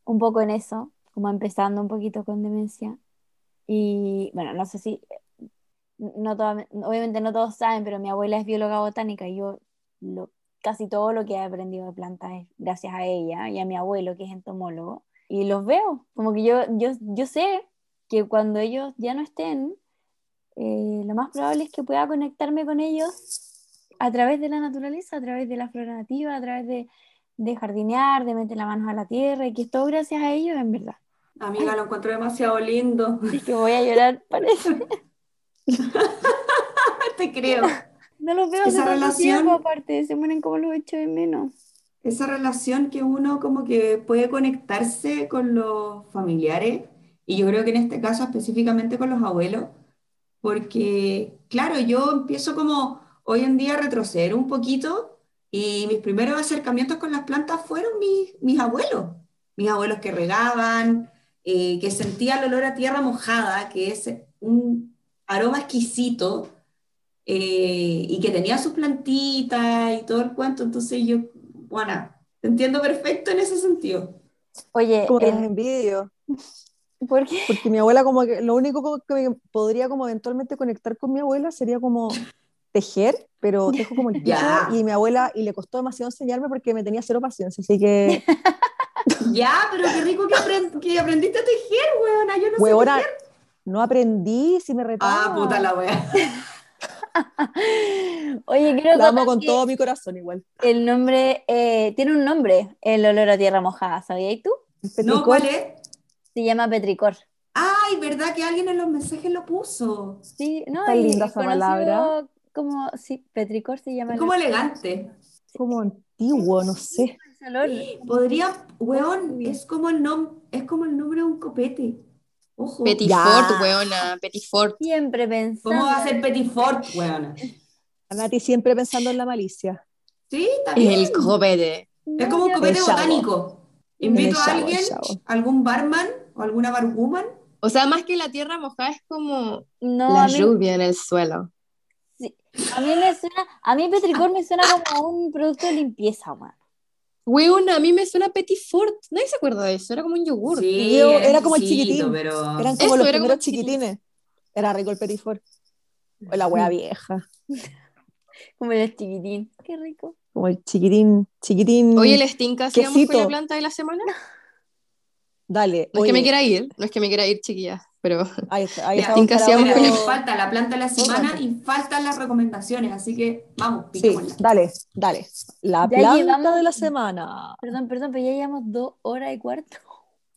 [SPEAKER 2] un poco en eso, como empezando un poquito con demencia. Y bueno, no sé si, no toda- obviamente no todos saben, pero mi abuela es bióloga botánica y yo lo, casi todo lo que he aprendido de plantas es gracias a ella y a mi abuelo que es entomólogo. Y los veo, como que yo, yo, yo sé que cuando ellos ya no estén, eh, lo más probable es que pueda conectarme con ellos a través de la naturaleza, a través de la flora nativa, a través de, de jardinear, de meter la mano a la tierra, y que es todo gracias a ellos, en verdad.
[SPEAKER 3] Amiga, lo encontré demasiado lindo.
[SPEAKER 2] Es que voy a llorar, parece.
[SPEAKER 3] Te creo.
[SPEAKER 2] No los veo
[SPEAKER 3] Esa relación-
[SPEAKER 2] tiempo, aparte, se mueren como los echo de menos.
[SPEAKER 3] Esa relación que uno como que puede conectarse con los familiares, y yo creo que en este caso específicamente con los abuelos, porque claro, yo empiezo como hoy en día a retroceder un poquito y mis primeros acercamientos con las plantas fueron mis, mis abuelos, mis abuelos que regaban, eh, que sentía el olor a tierra mojada, que es un aroma exquisito, eh, y que tenía sus plantitas y todo el cuento, entonces yo, bueno, te entiendo perfecto en ese sentido.
[SPEAKER 2] Oye,
[SPEAKER 3] Eh,
[SPEAKER 4] Como
[SPEAKER 2] el-
[SPEAKER 4] envidio.
[SPEAKER 2] ¿por qué?
[SPEAKER 4] Porque mi abuela como que lo único que podría como eventualmente conectar con mi abuela sería como tejer, pero tejo como el pico
[SPEAKER 3] Ya.
[SPEAKER 4] y mi abuela y le costó demasiado enseñarme porque me tenía cero paciencia, así que
[SPEAKER 3] Ya, pero qué rico que, apren- que aprendiste a tejer, weona, yo no sé tejer.
[SPEAKER 4] no aprendí, si me retaba.
[SPEAKER 3] Ah, puta la wea.
[SPEAKER 2] Oye, quiero
[SPEAKER 4] La amo con
[SPEAKER 2] que
[SPEAKER 4] todo mi corazón igual.
[SPEAKER 2] el nombre, eh, tiene un nombre, el olor a tierra mojada, ¿sabías tú?
[SPEAKER 3] No, ¿cuál es?
[SPEAKER 2] Se llama petricor.
[SPEAKER 3] Ay, ¿verdad que alguien en los mensajes lo puso?
[SPEAKER 2] Sí, no,
[SPEAKER 4] Está
[SPEAKER 2] y
[SPEAKER 4] linda esa
[SPEAKER 2] conocido
[SPEAKER 4] palabra.
[SPEAKER 2] Como, sí, petricor se llama
[SPEAKER 3] Es como elegante.
[SPEAKER 4] como antiguo, no sé.
[SPEAKER 3] Podría, weón, es como el nom es como el nombre de un copete. Ojo.
[SPEAKER 1] Petit
[SPEAKER 4] Ya.
[SPEAKER 1] Fort, weona, Petit Fort.
[SPEAKER 2] Siempre pensando.
[SPEAKER 3] ¿Cómo va a ser Petit Fort, weona?
[SPEAKER 4] A Nati siempre pensando en la malicia.
[SPEAKER 3] Sí, bien.
[SPEAKER 1] El copete.
[SPEAKER 3] Es como un copete
[SPEAKER 4] El chavo.
[SPEAKER 3] botánico. Invito a alguien,
[SPEAKER 4] chavo.
[SPEAKER 3] algún barman o alguna barwoman.
[SPEAKER 1] O sea, más que la tierra mojada es como
[SPEAKER 2] No,
[SPEAKER 1] la lluvia en el suelo.
[SPEAKER 2] A mí me suena, a mí petricor me suena como un producto de limpieza, man.
[SPEAKER 1] Weona, a mí me suena Petit Fort. Nadie se acuerda de eso, era como un yogur.
[SPEAKER 3] Sí,
[SPEAKER 4] Yo- era como el chiquitín.
[SPEAKER 3] pero...
[SPEAKER 4] Eran como
[SPEAKER 1] Eso,
[SPEAKER 4] los
[SPEAKER 1] era
[SPEAKER 4] primeros chiquitines. Era rico el perifor. O la wea vieja.
[SPEAKER 2] Como el chiquitín. Qué rico.
[SPEAKER 4] Como el chiquitín, chiquitín.
[SPEAKER 1] Oye, ¿les tinca sigamos con
[SPEAKER 4] Quesito.
[SPEAKER 1] la planta de la semana?
[SPEAKER 4] Dale.
[SPEAKER 1] No es que me quiera ir, no es que me quiera ir, chiquillas, pero
[SPEAKER 4] Ahí está, ahí
[SPEAKER 3] falta la planta de la semana y faltan las recomendaciones, así que vamos,
[SPEAKER 4] Sí, dale, dale. La
[SPEAKER 2] Ya
[SPEAKER 4] planta
[SPEAKER 2] llevamos-
[SPEAKER 4] de la semana.
[SPEAKER 2] Perdón, perdón, pero ya llevamos dos horas y cuarto.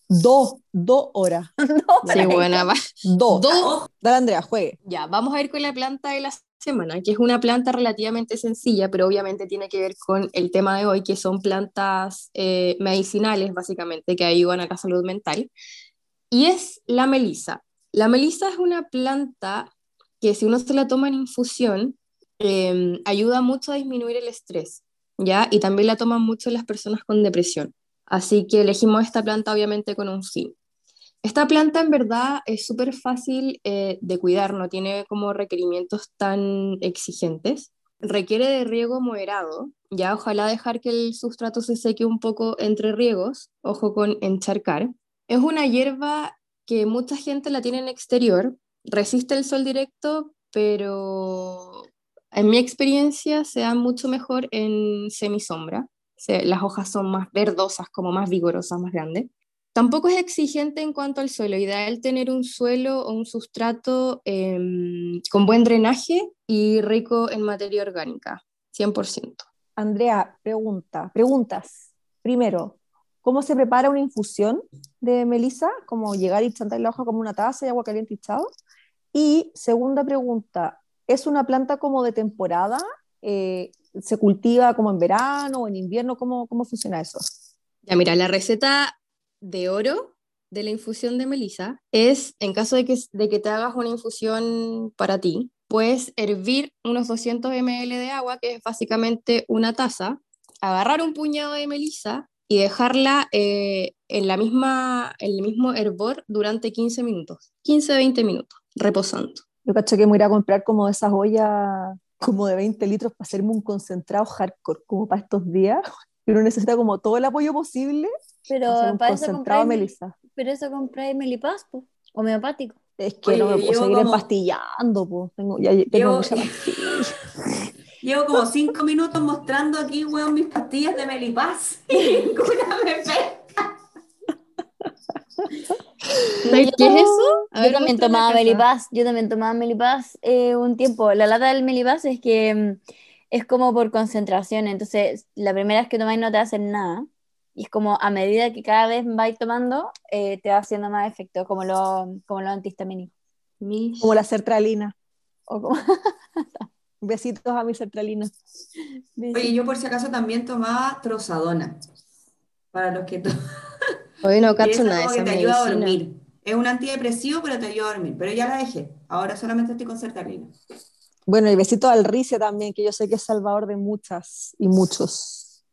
[SPEAKER 4] Dos, dos horas.
[SPEAKER 1] sí, buena, va.
[SPEAKER 4] Dos.
[SPEAKER 1] Dos.
[SPEAKER 4] Dale, Andrea, juegue.
[SPEAKER 1] Ya, vamos a ir con la planta de la semana, que es una planta relativamente sencilla, pero obviamente tiene que ver con el tema de hoy, que son plantas eh, medicinales, básicamente, que ayudan a la salud mental. Y es la melisa. La melisa es una planta que si uno se la toma en infusión, eh, ayuda mucho a disminuir el estrés, ¿ya? Y también la toman mucho las personas con depresión. Así que elegimos esta planta obviamente con un fin. Esta planta en verdad es súper fácil eh, de cuidar, no tiene como requerimientos tan exigentes. Requiere de riego moderado, ya ojalá dejar que el sustrato se seque un poco entre riegos, ojo con encharcar. Es una hierba que mucha gente la tiene en exterior, resiste el sol directo, pero en mi experiencia se da mucho mejor en semisombra. las hojas son más verdosas, como más vigorosas, más grandes. Tampoco es exigente en cuanto al suelo. Ideal tener un suelo o un sustrato em, con buen drenaje y rico en materia orgánica, 100%.
[SPEAKER 4] Andrea, pregunta, preguntas. Primero, ¿cómo se prepara una infusión de melisa? ¿Cómo llegar y chantar la hoja como una taza de agua caliente y chao? Y segunda pregunta, ¿es una planta como de temporada? Eh, ¿Se cultiva como en verano o en invierno? ¿Cómo, cómo funciona eso?
[SPEAKER 1] Ya, mira, la receta de oro de la infusión de melisa es, en caso de que, de que te hagas una infusión para ti, puedes hervir unos 200 ml de agua, que es básicamente una taza, agarrar un puñado de melisa y dejarla eh, en, la misma, en el mismo hervor durante 15 minutos, 15-20 minutos, reposando.
[SPEAKER 4] Yo cacho que me voy a comprar como esas ollas como de 20 litros para hacerme un concentrado hardcore, como para estos días, uno necesita como todo el apoyo posible.
[SPEAKER 2] Pero para eso compráis, melisa. Pero eso compráis melipaz, homeopático.
[SPEAKER 4] Es que no me puedo seguir empastillando, pues. Tengo, ya tengo llevo, mucha
[SPEAKER 3] Llevo como cinco minutos mostrando aquí, weón, mis pastillas de melipaz y ninguna me pesca.
[SPEAKER 2] ¿Qué es eso? yo también tomaba melipaz, yo también tomaba melipaz eh, un tiempo. La lata del melipaz es que mm, es como por concentración, entonces la primera vez que tomáis no te hacen nada, y es como a medida que cada vez vais tomando, eh, te va haciendo más efecto, como lo, como lo antihistamínico.
[SPEAKER 4] Como la sertralina. O como... Besitos a mi sertralina.
[SPEAKER 3] Oye, yo por si acaso también tomaba trozadona, para los que...
[SPEAKER 1] Oye, no cacho nada
[SPEAKER 3] de te ayuda a dormir. Es un antidepresivo, pero te ayuda a dormir. Pero ya la dejé. Ahora solamente estoy con sertralina.
[SPEAKER 4] Bueno, y besito al Rice también, que yo sé que es salvador de muchas y muchos.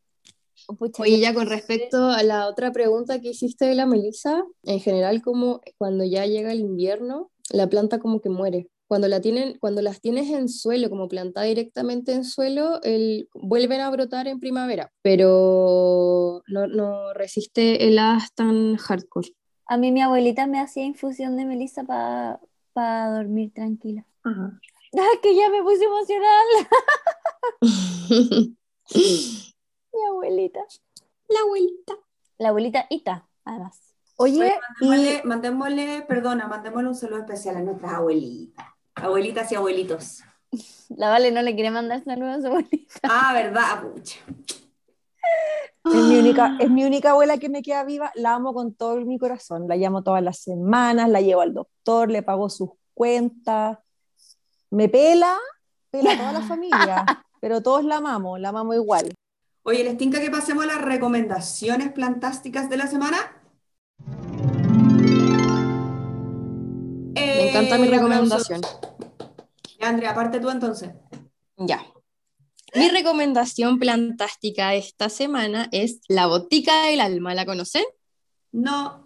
[SPEAKER 1] Oye, ya con respecto a la otra pregunta que hiciste de la melisa, en general, como cuando ya llega el invierno, la planta como que muere. Cuando, la tienen, cuando las tienes en suelo, como plantada directamente en suelo, el, vuelven a brotar en primavera, pero no, no resiste heladas tan hardcore.
[SPEAKER 2] A mí mi abuelita me hacía infusión de melisa para dormir tranquila. Ajá. ¡Ah, que ya me puse emocional! Mi abuelita.
[SPEAKER 1] La abuelita.
[SPEAKER 2] La abuelita Ita, además.
[SPEAKER 3] Oye, mandémosle, mandémosle, perdona, mandémosle un saludo especial a nuestras abuelitas. Abuelitas y abuelitos.
[SPEAKER 2] La Vale no le quiere mandar saludos a su abuelita.
[SPEAKER 3] Ah, verdad, pucha.
[SPEAKER 4] Es mi, única, es mi única abuela que me queda viva, la amo con todo mi corazón, la llamo todas las semanas, la llevo al doctor, le pago sus cuentas, me pela, pela a toda la familia, pero todos la amamos, la amamos igual.
[SPEAKER 3] Oye, ¿les tinca que pasemos a las recomendaciones plantásticas de la semana?
[SPEAKER 1] Me encanta mi recomendación.
[SPEAKER 3] Ya, Andrea, aparte tú entonces.
[SPEAKER 1] Ya. Mi recomendación plantástica esta semana es La Botica del Alma. ¿La conocen?
[SPEAKER 3] No.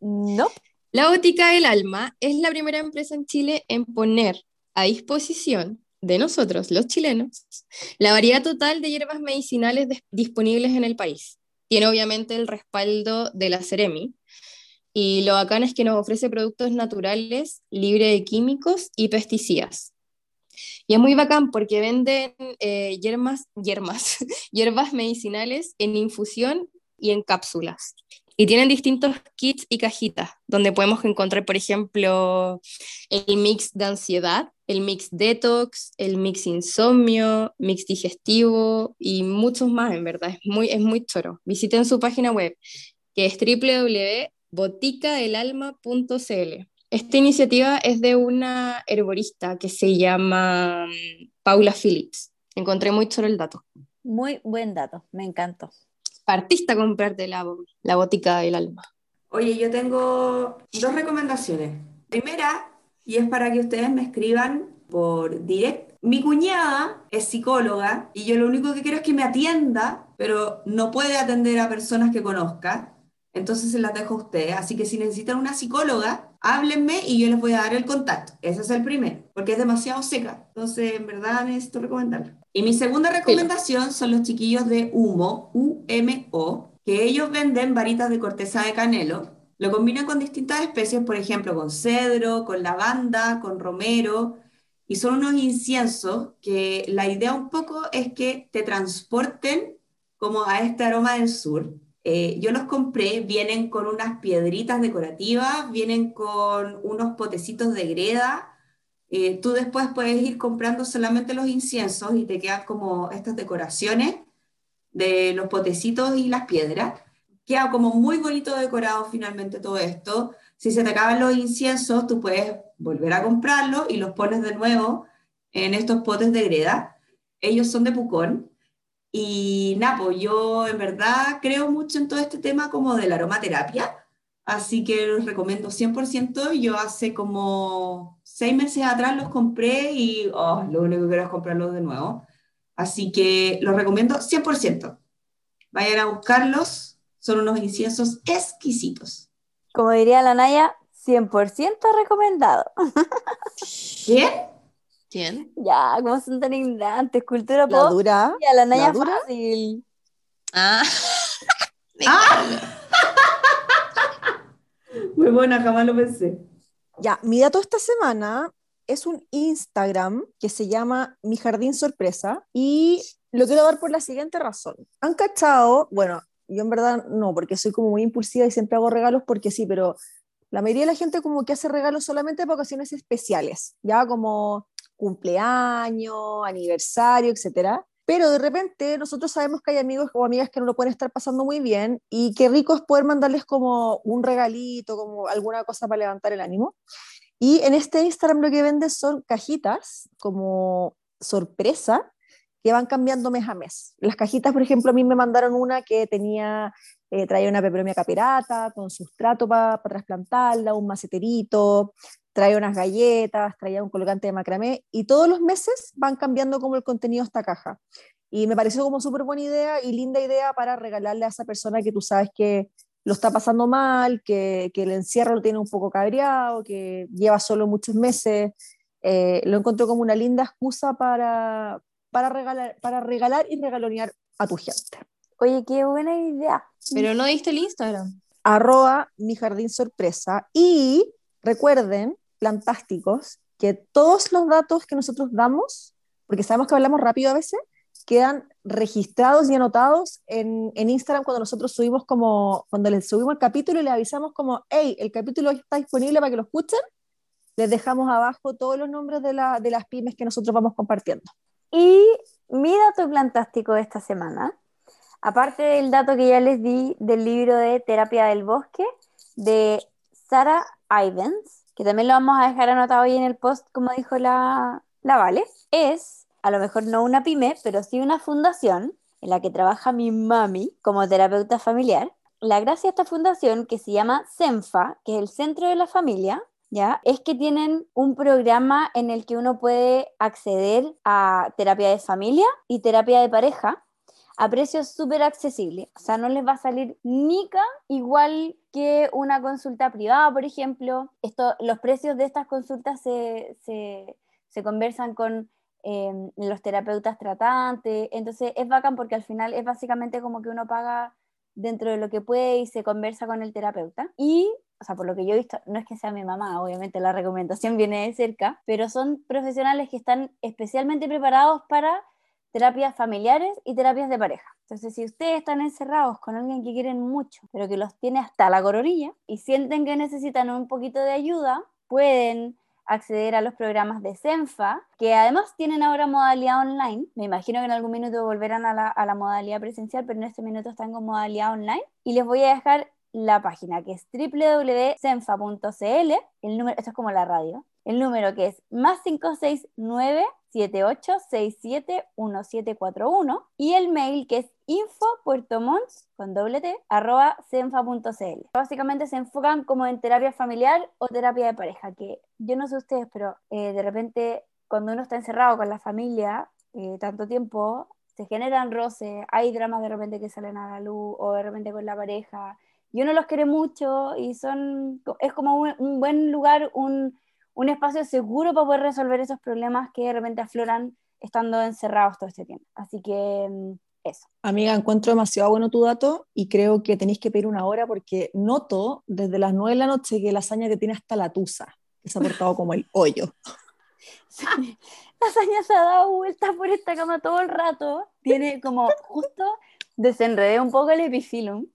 [SPEAKER 4] No.
[SPEAKER 1] La Botica del Alma es la primera empresa en Chile en poner a disposición de nosotros, los chilenos, la variedad total de hierbas medicinales disponibles en el país. Tiene obviamente el respaldo de la Ceremi, y lo bacán es que nos ofrece productos naturales, libres de químicos y pesticidas. Y es muy bacán porque venden eh, hierbas, hierbas, medicinales en infusión y en cápsulas. Y tienen distintos kits y cajitas, donde podemos encontrar, por ejemplo, el mix de ansiedad, el mix detox, el mix insomnio, mix digestivo y muchos más, en verdad. Es muy, es muy choro. Visiten su página web, que es www.boticadelalma.cl. Esta iniciativa es de una herborista que se llama mm, Paula Phillips. Encontré muy choro el dato.
[SPEAKER 2] Muy buen dato, me encantó
[SPEAKER 1] partiste a comprarte la, la botica del alma.
[SPEAKER 3] Oye, yo tengo dos recomendaciones. Primera, y es para que ustedes me escriban por direct mi cuñada es psicóloga y yo lo único que quiero es que me atienda, pero no puede atender a personas que conozca. Entonces se las dejo a ustedes. Así que si necesitan una psicóloga, háblenme y yo les voy a dar el contacto. Ese es el primero, porque es demasiado seca. Entonces, en verdad necesito recomendarlo. Y mi segunda recomendación son los chiquillos de Humo, U-M-O, que ellos venden varitas de corteza de canelo. Lo combinan con distintas especies, por ejemplo, con cedro, con lavanda, con romero, y son unos inciensos que la idea un poco es que te transporten como a este aroma del sur. Eh, yo los compré, vienen con unas piedritas decorativas, vienen con unos potecitos de greda. Eh, tú después puedes ir comprando solamente los inciensos y te quedan como estas decoraciones de los potecitos y las piedras. Queda como muy bonito decorado finalmente todo esto. Si se te acaban los inciensos, tú puedes volver a comprarlos y los pones de nuevo en estos potes de greda. Ellos son de Pucón. Y Napo, pues, yo en verdad creo mucho en todo este tema como de la aromaterapia, así que los recomiendo 100%. Yo hace como seis meses atrás los compré y oh, lo único que quiero es comprarlos de nuevo. Así que los recomiendo 100%. Vayan a buscarlos, son unos inciensos exquisitos.
[SPEAKER 2] Como diría la Naya, 100% recomendado.
[SPEAKER 3] ¿Quién?
[SPEAKER 1] ¿Quién?
[SPEAKER 2] Ya, como son tan ignorantes, cultura
[SPEAKER 4] La
[SPEAKER 2] pop.
[SPEAKER 4] dura.
[SPEAKER 2] Y a la Naya
[SPEAKER 4] ¿La dura?
[SPEAKER 2] fácil.
[SPEAKER 1] Ah.
[SPEAKER 3] Ah. Muy buena, jamás lo pensé.
[SPEAKER 4] Ya, mi dato esta semana es un Instagram que se llama Mi Jardín Sorpresa y lo quiero dar por la siguiente razón. Han cachado, bueno, yo en verdad no, porque soy como muy impulsiva y siempre hago regalos porque sí, pero la mayoría de la gente como que hace regalos solamente para ocasiones especiales, ya como cumpleaños, aniversario, etcétera. Pero de repente nosotros sabemos que hay amigos o amigas que no lo pueden estar pasando muy bien y qué rico es poder mandarles como un regalito, como alguna cosa para levantar el ánimo. Y en este Instagram lo que venden son cajitas como sorpresa que van cambiando mes a mes. Las cajitas, por ejemplo, a mí me mandaron una que tenía, eh, traía una peperomia caperata con sustrato para trasplantarla, un maceterito, traía unas galletas, traía un colgante de macramé y todos los meses van cambiando como el contenido de esta caja. Y me pareció como súper buena idea y linda idea para regalarle a esa persona que tú sabes que lo está pasando mal, que, que el encierro lo tiene un poco cabreado, que lleva solo muchos meses. Eh, lo encontré como una linda excusa para, para, regalar, para regalar y regalonear a tu gente.
[SPEAKER 2] Oye, qué buena idea.
[SPEAKER 1] Pero no diste el Instagram.
[SPEAKER 4] Arroba mi jardín sorpresa. Y recuerden, plantásticos, que todos los datos que nosotros damos, porque sabemos que hablamos rápido a veces, quedan registrados y anotados en, en, Instagram cuando nosotros subimos como, cuando les subimos el capítulo y le avisamos como, hey, el capítulo está disponible para que lo escuchen, les dejamos abajo todos los nombres de, la, de las pymes que nosotros vamos compartiendo.
[SPEAKER 2] Y mi dato plantástico de esta semana, aparte del dato que ya les di del libro de Terapia del Bosque, de Sarah Ivens, que también lo vamos a dejar anotado ahí en el post, como dijo la, la Vale, es a lo mejor no una pyme, pero sí una fundación en la que trabaja mi mami como terapeuta familiar. La gracia de esta fundación, que se llama CENFA, que es el Centro de la Familia, ¿ya? es que tienen un programa en el que uno puede acceder a terapia de familia y terapia de pareja a precios súper accesibles. O sea, no les va a salir nica igual que una consulta privada, por ejemplo. Esto, los precios de estas consultas se, se, conversan con eh, los terapeutas tratantes, entonces es bacán porque al final es básicamente como que uno paga dentro de lo que puede y se conversa con el terapeuta. Y, o sea, por lo que yo he visto, no es que sea mi mamá, obviamente la recomendación viene de cerca, pero son profesionales que están especialmente preparados para terapias familiares y terapias de pareja. Entonces, si ustedes están encerrados con alguien que quieren mucho, pero que los tiene hasta la coronilla y sienten que necesitan un poquito de ayuda, pueden acceder a los programas de CENFA, que además tienen ahora modalidad online. Me imagino que en algún minuto volverán a la, a la modalidad presencial, pero en este minuto están con modalidad online. Y les voy a dejar la página que es www.cenfa.cl, el número, esto es como la radio, el número que es más 569 78671741 y el mail que es info.puertomons con doble t arroba cenfa.cl. Básicamente se enfocan como en terapia familiar o terapia de pareja, que yo no sé ustedes, pero eh, de repente cuando uno está encerrado con la familia eh, tanto tiempo, se generan roces, hay dramas de repente que salen a la luz o de repente con la pareja, y uno los quiere mucho y son, es como un, buen lugar, un, un, espacio seguro para poder resolver esos problemas que de repente afloran estando encerrados todo este tiempo. Así que mm, eso.
[SPEAKER 4] Amiga, encuentro demasiado bueno tu dato y creo que tenéis que pedir una hora porque noto desde las nueve de la noche que la hazaña que tiene hasta la tusa, que se ha portado como el hoyo.
[SPEAKER 2] Sí. La hazaña se ha dado vueltas por esta cama todo el rato. Tiene como justo desenredé un poco el epifilum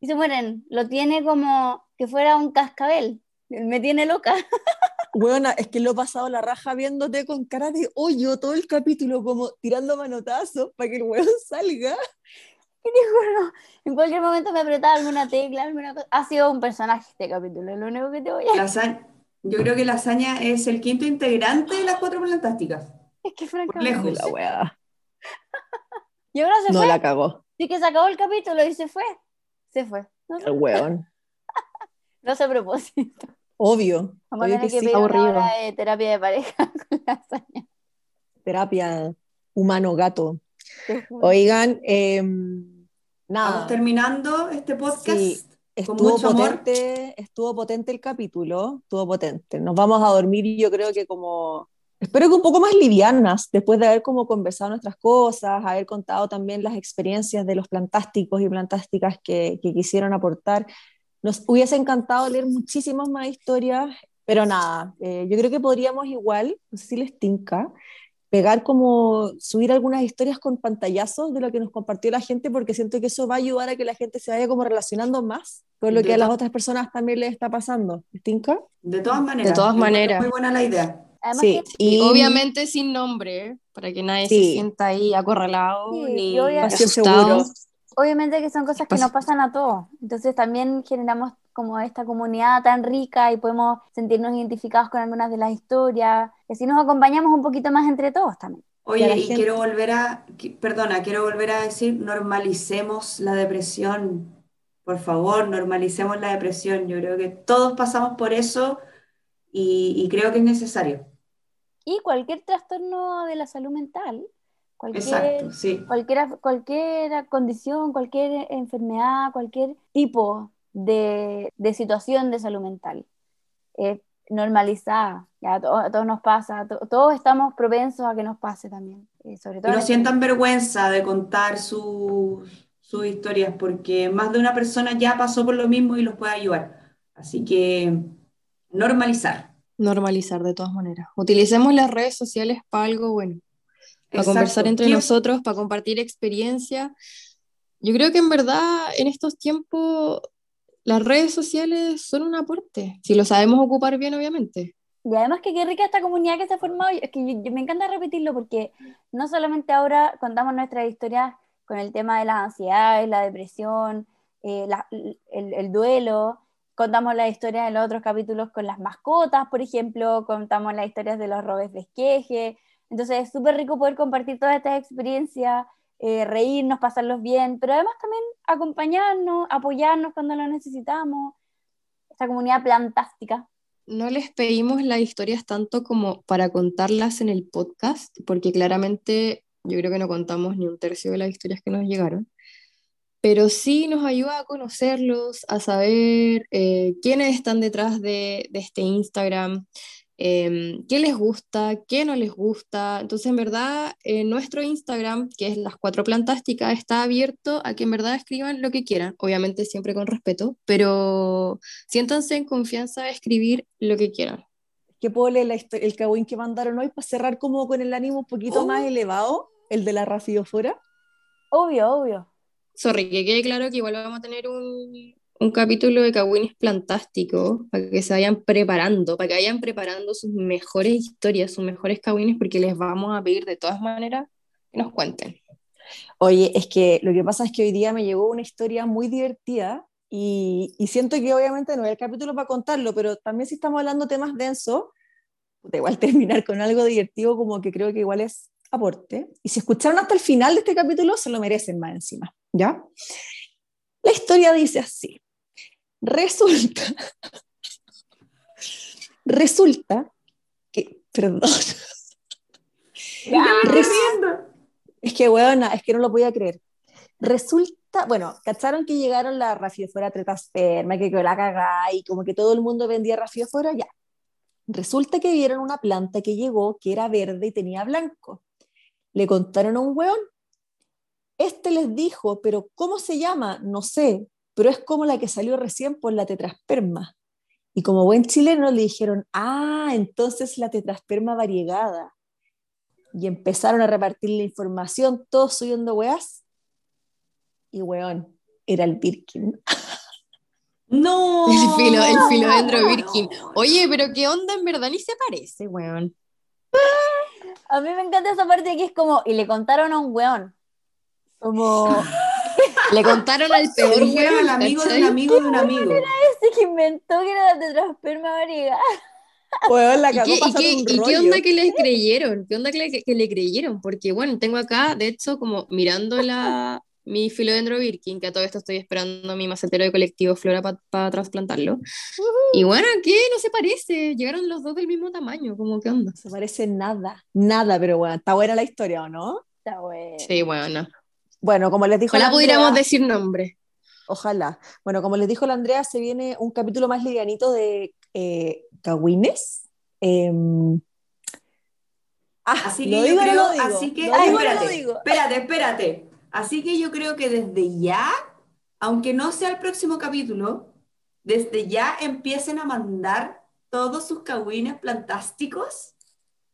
[SPEAKER 2] y se mueren. Lo tiene como que fuera un cascabel. Me tiene loca.
[SPEAKER 4] Bueno, es que lo he pasado la raja viéndote con cara de hoyo todo el capítulo, como tirando manotazos para que el hueón salga.
[SPEAKER 2] Y digo, en cualquier momento me apretaba alguna tecla, alguna cosa. Ha sido un personaje este capítulo, lo único que te voy a
[SPEAKER 3] decir. Yo creo que la hazaña es el quinto integrante de las cuatro fantásticas.
[SPEAKER 2] Es que francamente.
[SPEAKER 4] Lejos. La wea.
[SPEAKER 2] Y ahora se
[SPEAKER 4] no
[SPEAKER 2] fue.
[SPEAKER 4] la cagó.
[SPEAKER 2] Sí que se acabó el capítulo y se fue. Se fue.
[SPEAKER 4] No el hueón.
[SPEAKER 2] no se a propósito.
[SPEAKER 4] Obvio.
[SPEAKER 2] Vamos
[SPEAKER 4] obvio
[SPEAKER 2] a tener que,
[SPEAKER 4] sí.
[SPEAKER 2] pedir una hora de terapia de pareja con la hazaña.
[SPEAKER 4] Terapia humano-gato. Oigan, eh, nada.
[SPEAKER 3] Estamos terminando este podcast.
[SPEAKER 4] Sí, estuvo potente, estuvo potente el capítulo, estuvo potente. Nos vamos a dormir yo creo que como, espero que un poco más livianas, después de haber como conversado nuestras cosas, haber contado también las experiencias de los plantásticos y plantásticas que, que quisieron aportar. Nos hubiese encantado leer muchísimas más historias, pero nada, eh, yo creo que podríamos igual, no sé si les tinca, pegar como subir algunas historias con pantallazos de lo que nos compartió la gente, porque siento que eso va a ayudar a que la gente se vaya como relacionando más con lo
[SPEAKER 3] De
[SPEAKER 4] que a las otras personas también les está pasando. ¿Tinca?
[SPEAKER 3] De todas maneras.
[SPEAKER 1] De todas maneras.
[SPEAKER 3] Muy buena la idea.
[SPEAKER 2] Además
[SPEAKER 4] Sí,
[SPEAKER 2] que,
[SPEAKER 1] Y
[SPEAKER 4] y
[SPEAKER 1] obviamente sin nombre, para que nadie
[SPEAKER 4] Sí.
[SPEAKER 1] se sienta ahí acorralado
[SPEAKER 2] Sí,
[SPEAKER 1] ni
[SPEAKER 2] y
[SPEAKER 1] asustado.
[SPEAKER 4] seguro.
[SPEAKER 2] Obviamente que son cosas que nos pasan a todos. Entonces también generamos como esta comunidad tan rica y podemos sentirnos identificados con algunas de las historias. Y así nos acompañamos un poquito más entre todos también.
[SPEAKER 4] Y
[SPEAKER 3] Oye, y
[SPEAKER 4] gente-
[SPEAKER 3] quiero volver a, perdona, quiero volver a decir, normalicemos la depresión. Por favor, normalicemos la depresión. Yo creo que todos pasamos por eso y, y creo que es necesario.
[SPEAKER 2] Y cualquier trastorno de la salud mental, cualquier,
[SPEAKER 3] Exacto, sí.
[SPEAKER 2] cualquier, cualquier condición, cualquier enfermedad, cualquier tipo de, de situación de salud mental eh, normalizada. Ya a, to- a todos nos pasa, to- todos estamos propensos a que nos pase también. eh, sobre
[SPEAKER 3] Y
[SPEAKER 2] todo
[SPEAKER 3] no
[SPEAKER 2] en este-
[SPEAKER 3] sientan vergüenza de contar sus, sus historias porque más de una persona ya pasó por lo mismo y los puede ayudar. Así que normalizar.
[SPEAKER 1] Normalizar de todas maneras. Utilicemos las redes sociales para algo bueno, para
[SPEAKER 3] Exacto.
[SPEAKER 1] conversar entre
[SPEAKER 3] ¿Qué-
[SPEAKER 1] nosotros, para compartir experiencia. Yo creo que en verdad en estos tiempos las redes sociales son un aporte, si lo sabemos ocupar bien, obviamente.
[SPEAKER 2] Y además que qué rica esta comunidad que se ha formado, es que yo- yo- me encanta repetirlo porque no solamente ahora contamos nuestras historias con el tema de las ansiedades, la depresión, eh, la- el, el duelo, contamos las historias en los otros capítulos con las mascotas, por ejemplo, contamos las historias de los robes de esqueje, entonces es súper rico poder compartir todas estas experiencias, eh, reírnos, pasarlos bien, pero además también acompañarnos, apoyarnos cuando lo necesitamos, esta comunidad plantástica.
[SPEAKER 1] No les pedimos las historias tanto como para contarlas en el podcast, porque claramente yo creo que no contamos ni un tercio de las historias que nos llegaron, pero sí nos ayuda a conocerlos, a saber eh, quiénes están detrás de, de este Instagram, eh, qué les gusta, qué no les gusta. Entonces, en verdad, eh, nuestro Instagram, que es Las Cuatro Plantásticas, está abierto a que en verdad escriban lo que quieran, obviamente siempre con respeto, pero siéntanse en confianza de escribir lo que quieran.
[SPEAKER 4] que puedo leer la el cagüín que mandaron hoy para cerrar como con el ánimo un poquito
[SPEAKER 3] Oh.
[SPEAKER 4] más elevado, el de la rafiofora.
[SPEAKER 2] Obvio, obvio.
[SPEAKER 1] Sorry, que quede claro que igual vamos a tener un, un capítulo de Cagüines Plantásticos para que se vayan preparando, para que vayan preparando sus mejores historias, sus mejores cagüines, porque les vamos a pedir de todas maneras que nos cuenten.
[SPEAKER 4] Oye, es que lo que pasa es que hoy día me llegó una historia muy divertida y, y siento que obviamente no es el capítulo para contarlo, pero también si estamos hablando de temas densos, puta, igual terminar con algo divertido como que creo que igual es aporte. Y si escucharon hasta el final de este capítulo, se lo merecen más encima, ¿ya? La historia dice así. Resulta, resulta que, perdón, Es que, weona, es que no lo podía creer. Resulta, bueno, cacharon que llegaron la rafiofora tretasperma, que quedó la cagada y como que todo el mundo vendía rafiofora, ya. Resulta que vieron una planta que llegó que era verde y tenía blanco. Le contaron a un weón. Este les dijo, pero ¿cómo se llama? No sé, pero es como la que salió recién por la tetrasperma. Y como buen chileno le dijeron, ah, entonces la tetrasperma variegada. Y empezaron a repartir la información, todos subiendo weas. Y weón, era el Birkin.
[SPEAKER 3] No.
[SPEAKER 1] El, filo, el filodendro Birkin. Oye, pero ¿qué onda? En verdad ni se parece, weón.
[SPEAKER 2] A mí me encanta esa parte que es como, y le contaron a un weón. Como,
[SPEAKER 1] Le contaron al peor
[SPEAKER 3] Se dijeron
[SPEAKER 1] weón,
[SPEAKER 3] al amigo de un amigo de un amigo.
[SPEAKER 2] ese que inventó que era la tetrasperma variegada.
[SPEAKER 4] Weón, la
[SPEAKER 1] ¿Y qué, y, qué,
[SPEAKER 4] un
[SPEAKER 1] y qué
[SPEAKER 4] rollo.
[SPEAKER 1] onda que les creyeron? ¿Qué onda que le, que le creyeron? Porque, bueno, tengo acá, de hecho, como mirando la, mi filodendro Birkin, que a todo esto estoy esperando mi macetero de colectivo Flora para trasplantarlo. Y bueno, ¿qué? No se parece. Llegaron los dos del mismo tamaño. Como, ¿qué onda?
[SPEAKER 4] No se parece nada, nada, pero bueno, está buena la historia, ¿o no?
[SPEAKER 2] Está bueno.
[SPEAKER 1] Sí, bueno.
[SPEAKER 4] Bueno, como les dijo
[SPEAKER 1] Ojalá
[SPEAKER 4] la
[SPEAKER 1] pudiéramos
[SPEAKER 4] Andrea-
[SPEAKER 1] decir nombre.
[SPEAKER 4] Ojalá. Bueno, como les dijo la Andrea, se viene un capítulo más livianito de eh, Cagüines. Em, ah,
[SPEAKER 3] Así que
[SPEAKER 4] ¿lo
[SPEAKER 3] yo creo,
[SPEAKER 4] lo digo?
[SPEAKER 3] así que,
[SPEAKER 4] ¿Lo
[SPEAKER 3] ay,
[SPEAKER 4] digo o no lo
[SPEAKER 3] espérate,
[SPEAKER 4] digo?
[SPEAKER 3] espérate, espérate. Así que yo creo que desde ya, aunque no sea el próximo capítulo, desde ya empiecen a mandar todos sus cagüines plantásticos,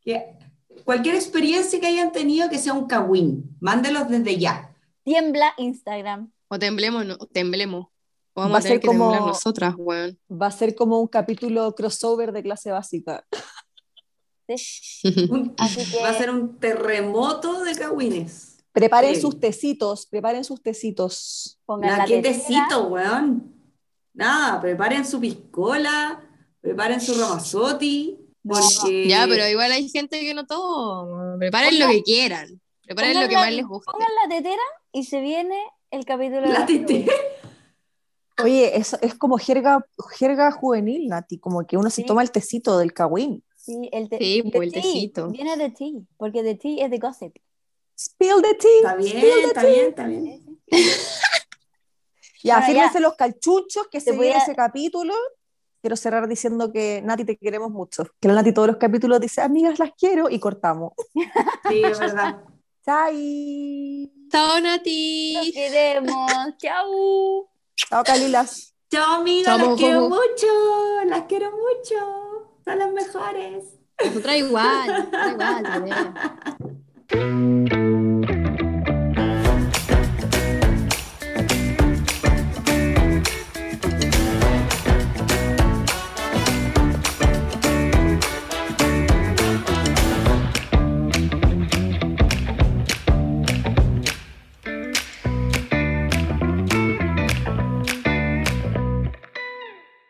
[SPEAKER 3] que cualquier experiencia que hayan tenido que sea un cagüín, mándelos desde ya.
[SPEAKER 2] Tiembla Instagram.
[SPEAKER 1] O temblemos, no, temblemos. O vamos
[SPEAKER 4] Va
[SPEAKER 1] a, tener
[SPEAKER 4] ser
[SPEAKER 1] que temblar
[SPEAKER 4] como-
[SPEAKER 1] nosotras, weón.
[SPEAKER 4] Va a ser como un capítulo crossover de clase básica.
[SPEAKER 3] Un-
[SPEAKER 2] Así que
[SPEAKER 3] Va a ser un terremoto de cagüines.
[SPEAKER 4] Preparen
[SPEAKER 3] Sí.
[SPEAKER 4] sus tecitos, preparen sus tecitos.
[SPEAKER 2] pongan
[SPEAKER 3] Nah, ¿Qué
[SPEAKER 2] tetera.
[SPEAKER 3] tecito, weón? Nada, preparen su piscola, preparen su ramazotti, porque...
[SPEAKER 1] Ya, pero igual hay gente que no todo. Preparen lo que quieran. Preparen lo que
[SPEAKER 2] la-
[SPEAKER 1] más les guste.
[SPEAKER 2] Pongan la tetera y se viene el capítulo de
[SPEAKER 3] La.
[SPEAKER 4] Oye, es, es como jerga, jerga juvenil, Nati, como que uno se toma el tecito del cagüín.
[SPEAKER 2] Sí, el, te-
[SPEAKER 1] Sí, pues, el
[SPEAKER 2] tea.
[SPEAKER 1] tecito.
[SPEAKER 2] Viene de tea, porque de tea es de gossip.
[SPEAKER 4] Spill the tea.
[SPEAKER 3] Está bien, está bien, está bien.
[SPEAKER 4] Ya,
[SPEAKER 2] Bueno, ya.
[SPEAKER 4] los calchuchos que
[SPEAKER 2] Te
[SPEAKER 4] se viene
[SPEAKER 2] a-
[SPEAKER 4] ese capítulo. Quiero cerrar diciendo que Nati te queremos mucho. Que la Nati todos los capítulos dice, amigas, las quiero y cortamos.
[SPEAKER 3] Sí, es verdad.
[SPEAKER 4] Chai.
[SPEAKER 1] Chao,
[SPEAKER 2] Los
[SPEAKER 1] Nati.
[SPEAKER 2] queremos. Chau.
[SPEAKER 4] Chao, Calilas.
[SPEAKER 3] Chao, amigas,
[SPEAKER 1] Chao,
[SPEAKER 3] las quiero mucho, las quiero mucho. Son las mejores.
[SPEAKER 1] Nosotras igual. igual.